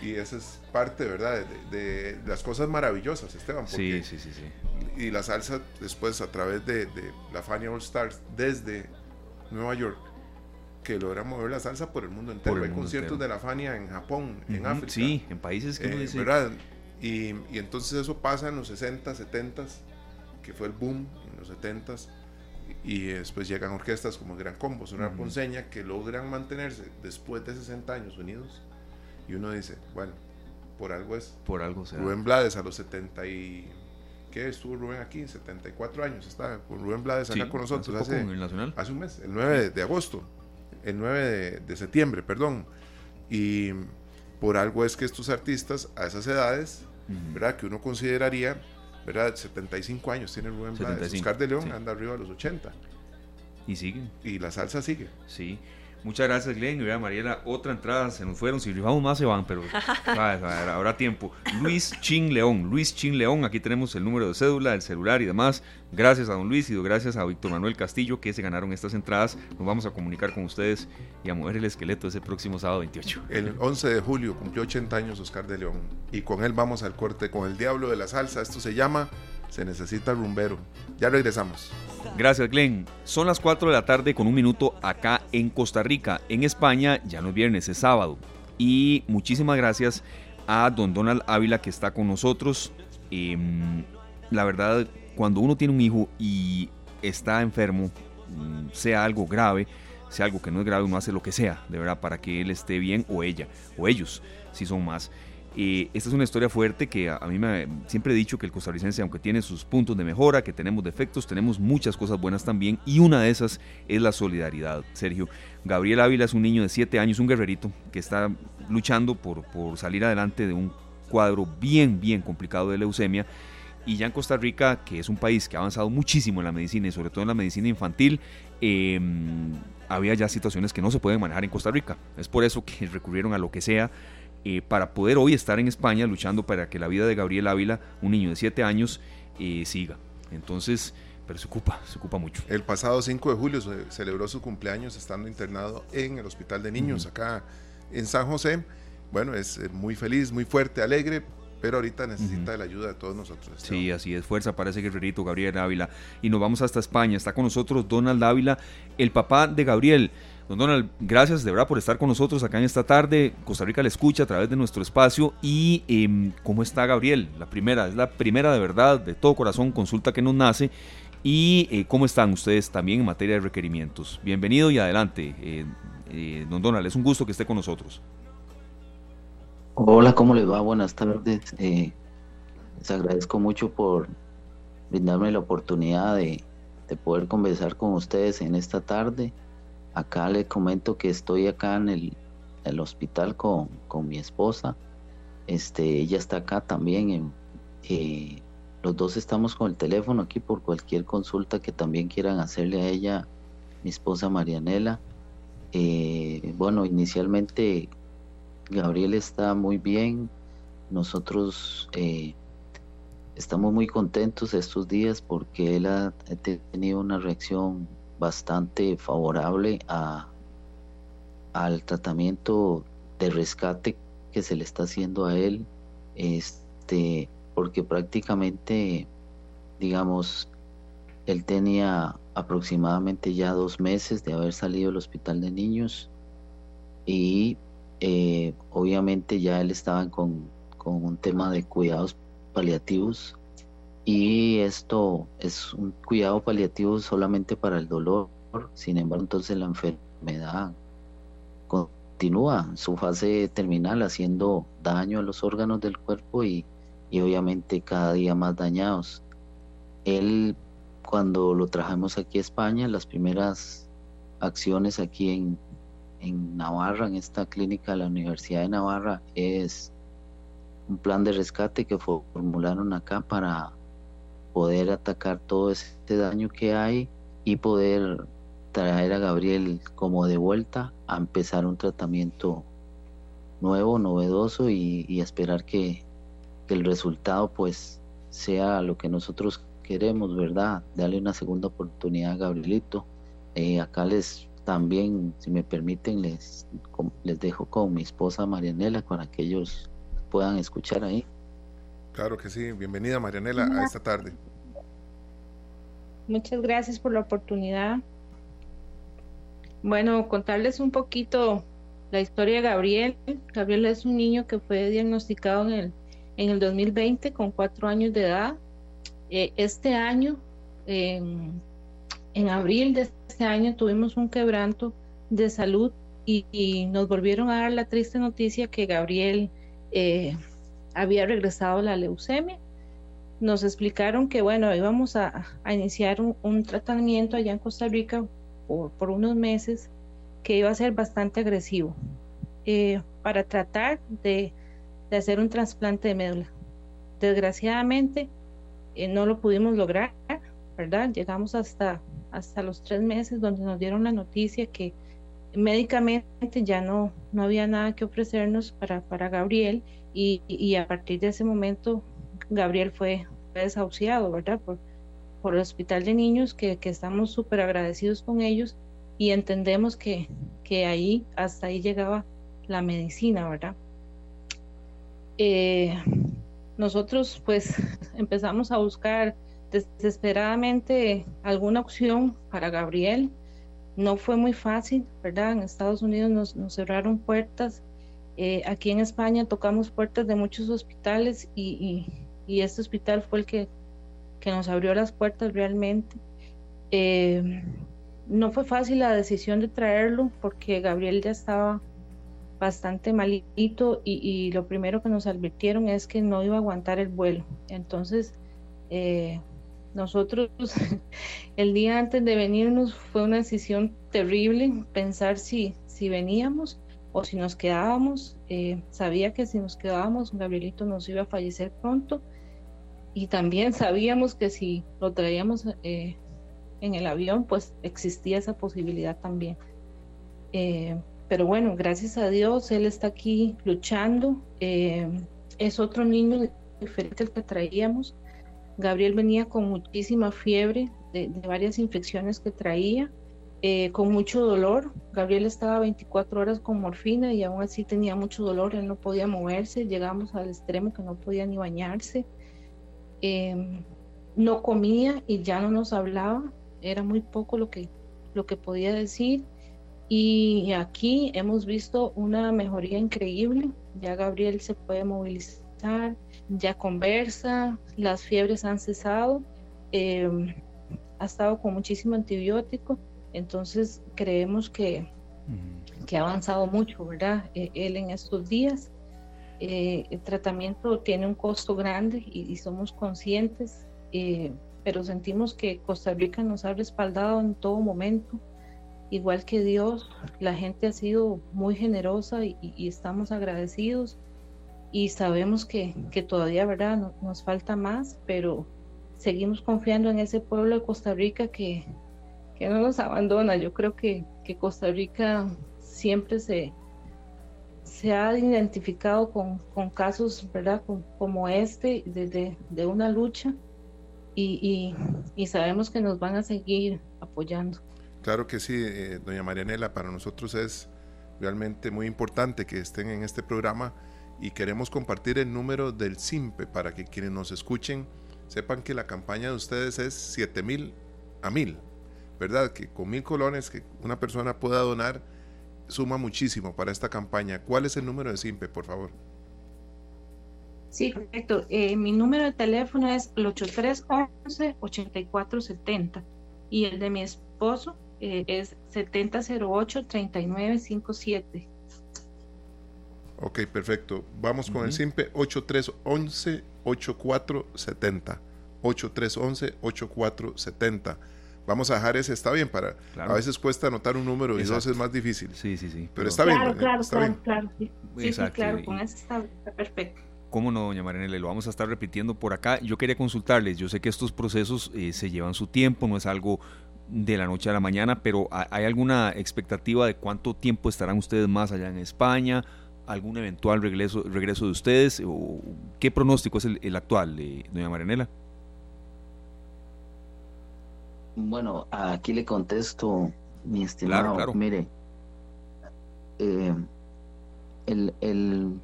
y esa es parte, ¿verdad? De, las cosas maravillosas, Esteban. sí, sí, sí, sí. Y la salsa después a través de, la Fania All Stars desde Nueva York, que logra mover la salsa por el mundo entero. Hay conciertos de la Fania en Japón, en África. Sí, en países que eh, ¿verdad? Y, y, entonces eso pasa en los 60, 70, que fue el boom en los 70 y después llegan orquestas como Gran Combo, una Ponceña, que logran mantenerse después de 60 años unidos y uno dice, bueno, por algo es. Por algo será. Rubén Blades a los 70 y... ¿Qué estuvo Rubén aquí? 74 años está con Rubén Blades acá con nosotros. Hace, Nacional. hace un mes, el 9 de, agosto. El 9 de, septiembre, perdón. Y por algo es que estos artistas a esas edades, ¿verdad? Que uno consideraría, ¿verdad? 75 años tiene Rubén Blades. Oscar de León anda arriba de los 80. Y siguen. Y la salsa sigue. Sí. Muchas gracias, Glenn. Y vea, Mariela, otra entrada, se nos fueron. Si rifamos más, se van, pero habrá tiempo. Luis Chin León, Luis Chin León, aquí tenemos el número de cédula, el celular y demás. Gracias a don Luis y gracias a Víctor Manuel Castillo que se ganaron estas entradas. Nos vamos a comunicar con ustedes y a mover el esqueleto ese próximo sábado 28. El 11 de julio cumplió 80 años Oscar de León. Y con él vamos al corte con el diablo de la salsa. Esto se llama Se necesita rumbero. Ya regresamos. Gracias, Glenn. Son las 4 de la tarde con un minuto acá en Costa Rica. En España ya no es viernes, es sábado. Y muchísimas gracias a don Donald Ávila que está con nosotros. Em, la verdad, cuando uno tiene un hijo y está enfermo, mm, sea algo grave, sea algo que no es grave, uno hace lo que sea, de verdad, para que él esté bien o ella, o ellos, si son más. Esta es una historia fuerte que a, mí me siempre he dicho que el costarricense, aunque tiene sus puntos de mejora, que tenemos defectos, tenemos muchas cosas buenas también y una de esas es la solidaridad. Sergio, Gabriel Ávila es un niño de 7 años, un guerrerito que está luchando por, por salir adelante de un cuadro bien, bien complicado de leucemia Y ya en Costa Rica, que es un país que ha avanzado muchísimo en la medicina y sobre todo en la medicina infantil, em, había ya situaciones que no se pueden manejar en Costa Rica. Es por eso que recurrieron a lo que sea eh, para poder hoy estar en España luchando para que la vida de Gabriel Ávila, un niño de 7 años, eh, siga. Entonces, pero se ocupa, se ocupa mucho. El pasado 5 de julio se celebró su cumpleaños estando internado en el Hospital de Niños acá en San José. Bueno, es muy feliz, muy fuerte, alegre, pero ahorita necesita la ayuda de todos nosotros. Sí, así es, fuerza para ese guerrerito Gabriel Ávila. Y nos vamos hasta España, está con nosotros Donald Ávila, el papá de Gabriel. Don Donald, gracias de verdad por estar con nosotros acá en esta tarde. Costa Rica le escucha a través de nuestro espacio. ¿Y em, cómo está Gabriel? La primera, es la primera de verdad, de todo corazón, consulta que nos nace. ¿Y eh, cómo están ustedes también en materia de requerimientos? Bienvenido y adelante, eh, eh, don Donald. Es un gusto que esté con nosotros. Hola, ¿cómo les va? Buenas tardes. les agradezco mucho por brindarme la oportunidad de poder conversar con ustedes en esta tarde. Acá le comento que estoy acá en el, hospital con, mi esposa. Este, ella está acá también. Eh, los dos estamos con el teléfono aquí por cualquier consulta que también quieran hacerle a ella, mi esposa Marianela. Eh, bueno, inicialmente Gabriel está muy bien. Nosotros eh, estamos muy contentos estos días porque él ha tenido una reacción bastante favorable a, al tratamiento de rescate que se le está haciendo a él, este, porque prácticamente, digamos, él tenía aproximadamente ya dos meses de haber salido del hospital de niños y eh, obviamente ya él estaba con, con un tema de cuidados paliativos y esto es un cuidado paliativo solamente para el dolor, sin embargo entonces la enfermedad continúa su fase terminal haciendo daño a los órganos del cuerpo y, obviamente cada día más dañados. Él cuando lo trajimos aquí a España, las primeras acciones aquí en, en Navarra, en esta clínica de la Universidad de Navarra, es un plan de rescate que formularon acá para poder atacar todo este daño que hay y poder traer a Gabriel como de vuelta a empezar un tratamiento nuevo, novedoso y, esperar que, el resultado pues sea lo que nosotros queremos, ¿verdad? Darle una segunda oportunidad a Gabrielito. Eh, acá les también, si me permiten, les, les dejo con mi esposa Marianela para que ellos puedan escuchar ahí. Claro que sí. Bienvenida, Marianela, a esta tarde. Muchas gracias por la oportunidad. Bueno, contarles un poquito la historia de Gabriel. Gabriel es un niño que fue diagnosticado en el, en el 2020 con cuatro años de edad. Eh, este año, en abril de este año, tuvimos un quebranto de salud y, nos volvieron a dar la triste noticia que Gabriel eh, había regresado a la leucemia. Nos explicaron que, bueno, íbamos a, iniciar un, tratamiento allá en Costa Rica por, unos meses que iba a ser bastante agresivo eh, para tratar de, hacer un trasplante de médula. Desgraciadamente eh, no lo pudimos lograr, ¿verdad? Llegamos hasta, hasta los tres meses donde nos dieron la noticia que médicamente ya no, no había nada que ofrecernos para, para Gabriel y, a partir de ese momento Gabriel fue, desahuciado, ¿verdad? Por, por el Hospital de Niños, que, estamos súper agradecidos con ellos y entendemos que, que ahí, hasta ahí llegaba la medicina, ¿verdad? Eh, nosotros pues empezamos a buscar desesperadamente alguna opción para Gabriel. No fue muy fácil, ¿verdad? En Estados Unidos nos, nos cerraron puertas eh, aquí en España tocamos puertas de muchos hospitales y, este hospital fue el que, que, nos abrió las puertas realmente. Eh, no fue fácil la decisión de traerlo porque Gabriel ya estaba bastante malito y, lo primero que nos advirtieron es que no iba a aguantar el vuelo. Entonces, eh, nosotros el día antes de venirnos fue una decisión terrible pensar si, si veníamos o si nos quedábamos, eh, sabía que si nos quedábamos, Gabrielito nos iba a fallecer pronto. Y también sabíamos que si lo traíamos eh, en el avión, pues existía esa posibilidad también. Eh, pero bueno, gracias a Dios, él está aquí luchando. Eh, es otro niño diferente al que traíamos. Gabriel venía con muchísima fiebre de, varias infecciones que traía, con mucho dolor. Gabriel estaba 24 horas con morfina y aún así tenía mucho dolor, él no podía moverse. Llegamos al extremo que no podía ni bañarse. Em, no comía y ya no nos hablaba, era muy poco lo que, lo que podía decir. Y aquí hemos visto una mejoría increíble, ya Gabriel se puede movilizar, ya conversa, las fiebres han cesado, em, ha estado con muchísimo antibiótico, entonces creemos que, que ha avanzado mucho, ¿verdad? E, él en estos días. Eh, el tratamiento tiene un costo grande y, somos conscientes, eh, pero sentimos que Costa Rica nos ha respaldado en todo momento, igual que Dios, la gente ha sido muy generosa y, estamos agradecidos y sabemos que, todavía, ¿verdad? nos falta más, pero seguimos confiando en ese pueblo de Costa Rica que, que no nos abandona. Yo creo que, que Costa Rica siempre se, se ha identificado con, casos, ¿verdad? como este, de, de, una lucha y, y, sabemos que nos van a seguir apoyando. Claro que sí, eh, doña Marianela, para nosotros es realmente muy importante que estén en este programa y queremos compartir el número del SIMPE para que quienes nos escuchen sepan que la campaña de ustedes es 7 mil a mil, ¿verdad? Que con mil colones que una persona pueda donar suma muchísimo para esta campaña. ¿Cuál es el número de SIMPE, por favor? Sí, correcto. Eh, mi número de teléfono es el 8311-8470 y el de mi esposo eh, es 7008-3957. Ok, perfecto. Vamos con el SIMPE 8311-8470. 8311-8470 vamos a dejar ese, está bien, para a veces cuesta anotar un número y dos es más difícil. Sí, sí, sí. Pero, está bien. Claro, claro, claro, claro, sí. Sí, claro, con eso está, perfecto. ¿Cómo no, doña Marinela? Lo vamos a estar repitiendo por acá. Yo quería consultarles, yo sé que estos procesos eh, se llevan su tiempo, no es algo de la noche a la mañana, pero ¿hay alguna expectativa de cuánto tiempo estarán ustedes más allá en España? ¿Algún eventual regreso, regreso de ustedes? ¿O ¿Qué pronóstico es el, actual, de doña Marinela? Bueno, aquí le contesto, mi estimado. Mire, eh, el,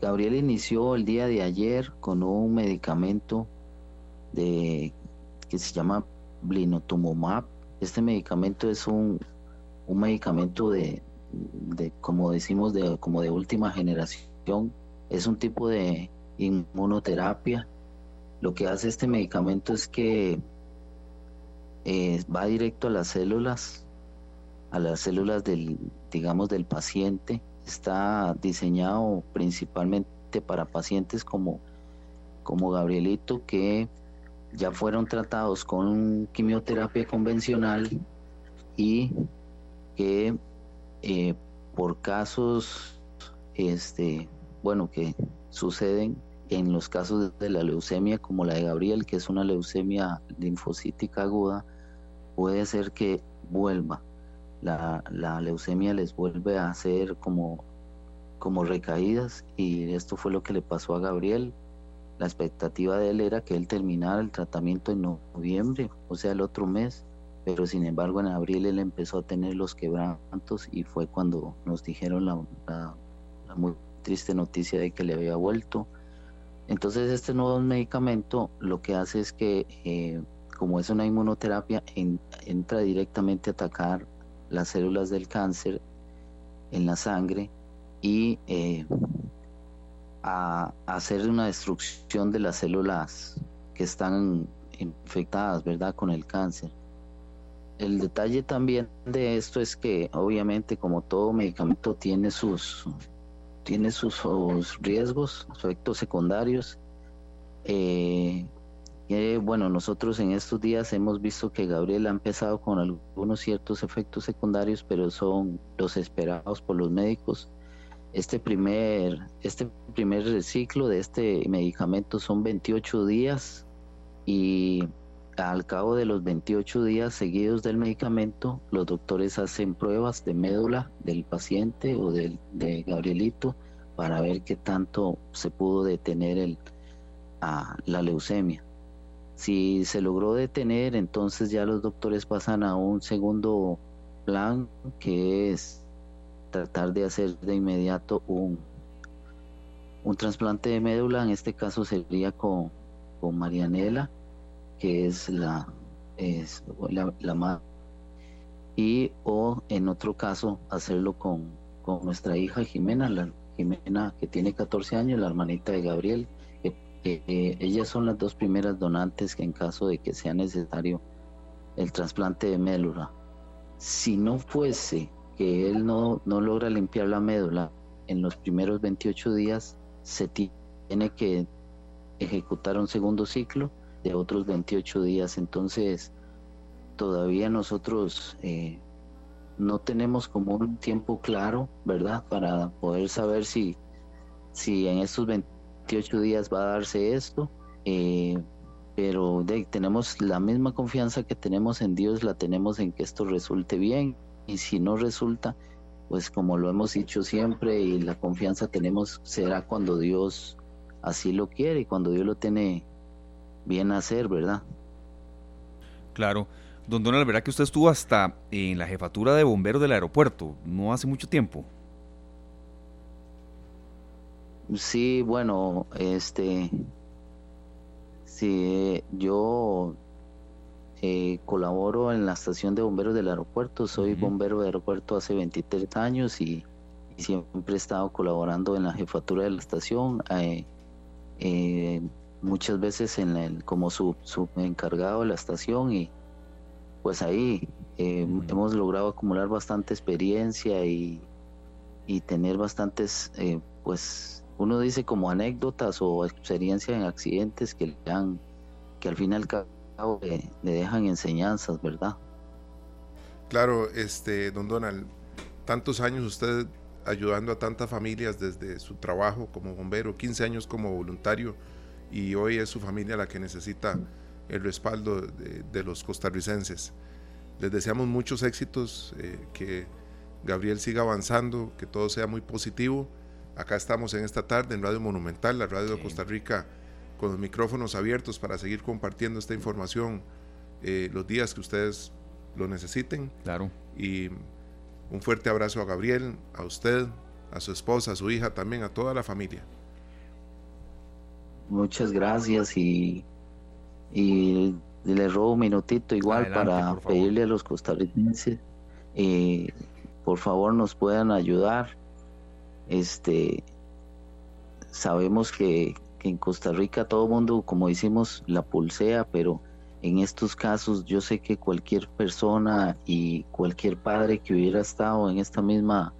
Gabriel inició el día de ayer con un medicamento de que se llama blinotumomab. Este medicamento es un, un medicamento de, de, como decimos, de, como de última generación. Es un tipo de inmunoterapia. Lo que hace este medicamento es que eh, va directo a las células, a las células del, digamos, del paciente. Está diseñado principalmente para pacientes como, como Gabrielito que ya fueron tratados con quimioterapia convencional y que eh, por casos, este, bueno, que suceden en los casos de la leucemia como la de Gabriel, que es una leucemia linfocítica aguda, puede ser que vuelva. La, leucemia les vuelve a hacer como, como recaídas y esto fue lo que le pasó a Gabriel. La expectativa de él era que él terminara el tratamiento en noviembre, o sea, el otro mes, pero sin embargo en abril él empezó a tener los quebrantos y fue cuando nos dijeron la, la muy triste noticia de que le había vuelto entonces este nuevo medicamento lo que hace es que, eh, como es una inmunoterapia, entra directamente a atacar las células del cáncer en la sangre y eh, a, hacer una destrucción de las células que están infectadas, ¿verdad?, con el cáncer. El detalle también de esto es que obviamente como todo medicamento tiene sus tiene sus, riesgos, efectos secundarios. Eh, bueno, nosotros en estos días hemos visto que Gabriel ha empezado con algunos ciertos efectos secundarios, pero son los esperados por los médicos. este primer, este primer ciclo de este medicamento son 28 días y al cabo de los 28 días seguidos del medicamento, los doctores hacen pruebas de médula del paciente o del, de Gabrielito para ver qué tanto se pudo detener el, la leucemia. Si se logró detener, entonces ya los doctores pasan a un segundo plan que es tratar de hacer de inmediato un, un trasplante de médula, en este caso sería con, con Marianela, que es la, es la, la madre, y o en otro caso hacerlo con, con nuestra hija Jimena, la Jimena que tiene 14 años, la hermanita de Gabriel, que ellas son las dos primeras donantes que en caso de que sea necesario el trasplante de médula. Si no fuese que él no, no logra limpiar la médula en los primeros 28 días, se tiene que ejecutar un segundo ciclo de otros 28 días. Entonces, todavía nosotros eh, no tenemos como un tiempo claro, ¿verdad? Para poder saber si, si en estos 28 días va a darse esto. Eh, pero tenemos la misma confianza que tenemos en Dios, la tenemos en que esto resulte bien y si no resulta, pues como lo hemos dicho siempre y la confianza tenemos será cuando Dios así lo quiere y cuando Dios lo tiene bien hacer, ¿verdad? Claro. Don Donald, ¿verdad que usted estuvo hasta en la jefatura de bomberos del aeropuerto? No hace mucho tiempo. Sí, bueno, este, sí, yo eh, colaboro en la estación de bomberos del aeropuerto, soy bombero de aeropuerto hace 23 años y, siempre he estado colaborando en la jefatura de la estación, eh, eh, muchas veces en el, como su, encargado de la estación y pues ahí hemos logrado acumular bastante experiencia y, y tener bastantes, pues uno dice como anécdotas o experiencias en accidentes que le dan, que al final le, dejan enseñanzas, ¿verdad? Claro, este, don Donald, tantos años usted ayudando a tantas familias desde su trabajo como bombero, 15 años como voluntario y hoy es su familia la que necesita el respaldo de, los costarricenses. Les deseamos muchos éxitos, eh, que Gabriel siga avanzando, que todo sea muy positivo. Acá estamos en esta tarde en Radio Monumental, la radio de Costa Rica con los micrófonos abiertos para seguir compartiendo esta información eh, los días que ustedes lo necesiten. Claro. Y un fuerte abrazo a Gabriel, a usted, a su esposa, a su hija, también a toda la familia. Muchas gracias y, y le robo un minutito igual para pedirle a los costarricenses, eh, por favor nos puedan ayudar. Este, sabemos que que en Costa Rica todo mundo, como decimos, la pulsea, pero en estos casos yo sé que cualquier persona y cualquier padre que hubiera estado en esta misma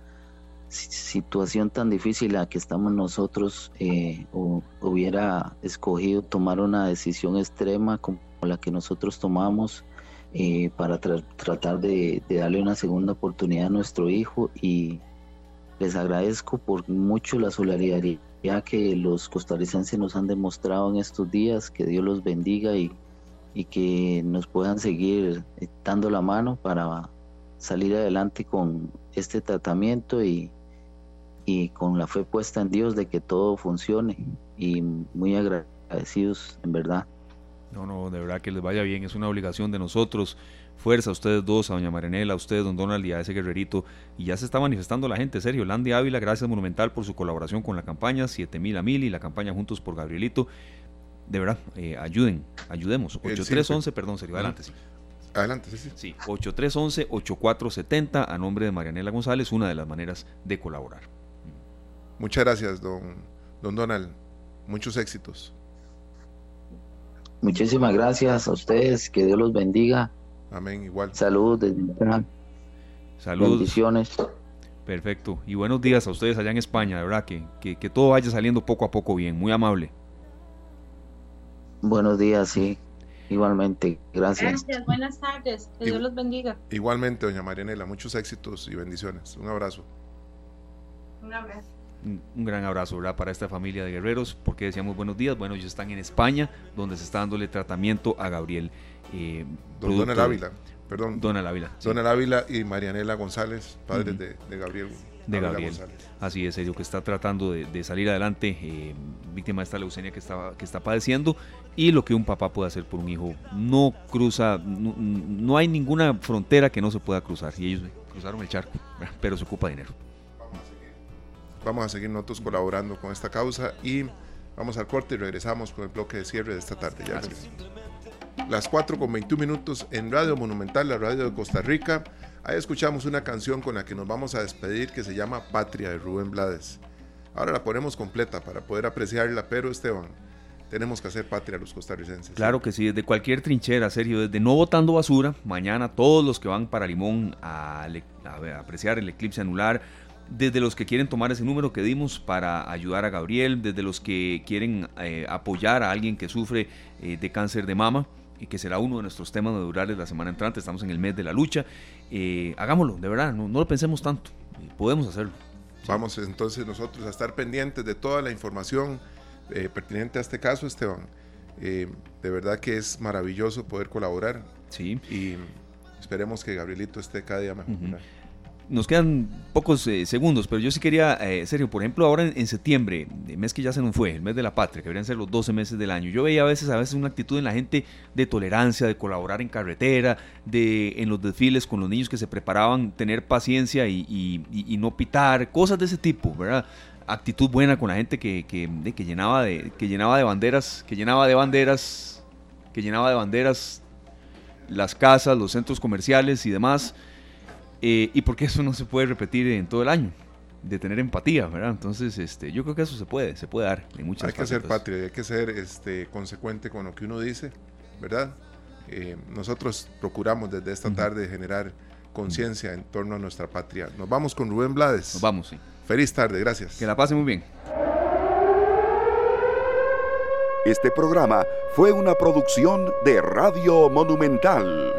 situación tan difícil a que estamos nosotros eh, hubiera escogido tomar una decisión extrema como la que nosotros tomamos eh, para tratar de, darle una segunda oportunidad a nuestro hijo y les agradezco por mucho la solidaridad que los costarricenses nos han demostrado en estos días. Que Dios los bendiga y, y que nos puedan seguir dando la mano para salir adelante con este tratamiento y, y con la fe puesta en Dios de que todo funcione. Y muy agradecidos en verdad. No, no, de verdad que les vaya bien, es una obligación de nosotros Fuerza a ustedes dos, a doña Marinela, a ustedes, don Donald y a ese guerrerito. Y ya se está manifestando la gente, Sergio. Landy Ávila, gracias Monumental por su colaboración con la campaña, 7000 a 1000 y la campaña Juntos por Gabrielito. De verdad, eh, ayuden, ayudemos. 8311, perdón, Sergio, adelante. Sí. Adelante, sí, sí. Sí, 8311-8470 a nombre de Marianela González, una de las maneras de colaborar. Muchas gracias, don, don Donald. Muchos éxitos. Muchísimas gracias a ustedes, que Dios los bendiga Amén, igual. Salud, Salud. Bendiciones. Perfecto. Y buenos días a ustedes allá en España, de verdad, que, que, todo vaya saliendo poco a poco bien. Muy amable. Buenos días, sí. Igualmente, gracias. Gracias, buenas tardes. Que Dios los bendiga. Igualmente, doña Marianela, muchos éxitos y bendiciones. Un abrazo. Un abrazo. Un, gran abrazo ¿verdad? para esta familia de guerreros. porque decíamos buenos días? Bueno, ellos están en España, donde se está dándole tratamiento a Gabriel. Eh, Don Ávila, perdón. Donald Ávila. Sí. Ávila y Marianela González, padres de, Gabriel. De Gabriel. Así es, ellos que está tratando de, salir adelante, eh, víctima de esta leucemia que está, que está padeciendo, y lo que un papá puede hacer por un hijo. No cruza, no, hay ninguna frontera que no se pueda cruzar, y ellos cruzaron el charco, pero se ocupa dinero. Vamos a seguir nosotros colaborando con esta causa y vamos al corte y regresamos con el bloque de cierre de esta tarde. Ya Las 4 con 21 minutos en Radio Monumental, la radio de Costa Rica. Ahí escuchamos una canción con la que nos vamos a despedir que se llama Patria de Rubén Blades. Ahora la ponemos completa para poder apreciarla, pero Esteban, tenemos que hacer patria a los costarricenses. Claro que sí, desde cualquier trinchera, Sergio, desde no botando basura, mañana todos los que van para Limón a, apreciar el eclipse anular, desde los que quieren tomar ese número que dimos para ayudar a Gabriel, desde los que quieren eh, apoyar a alguien que sufre eh, de cáncer de mama, y que será uno de nuestros temas de la semana entrante, estamos en el mes de la lucha, eh, hagámoslo, de verdad, no, lo pensemos tanto, podemos hacerlo. Vamos entonces nosotros a estar pendientes de toda la información pertinente a este caso, Esteban. de verdad que es maravilloso poder colaborar. Sí. Y esperemos que Gabrielito esté cada día mejor nos quedan pocos eh, segundos, pero yo sí quería, eh, Sergio, por ejemplo, ahora en, septiembre, el mes que ya se nos fue, el mes de la patria, que deberían ser los 12 meses del año, yo veía a veces, a veces una actitud en la gente de tolerancia, de colaborar en carretera, de en los desfiles con los niños que se preparaban, tener paciencia y, no pitar, cosas de ese tipo, ¿verdad? Actitud buena con la gente que, que, llenaba de, que llenaba de banderas, que llenaba de banderas, que llenaba de banderas las casas, los centros comerciales y demás. Eh, y porque eso no se puede repetir en todo el año, de tener empatía, ¿verdad? Entonces, este, yo creo que eso se puede, se puede dar en muchas Hay que ser patria, hay que ser este, consecuente con lo que uno dice, ¿verdad? Eh, nosotros procuramos desde esta tarde generar conciencia en torno a nuestra patria. Nos vamos con Rubén Blades. Nos vamos, sí. Feliz tarde, gracias. Que la pase muy bien. Este programa fue una producción de Radio Monumental.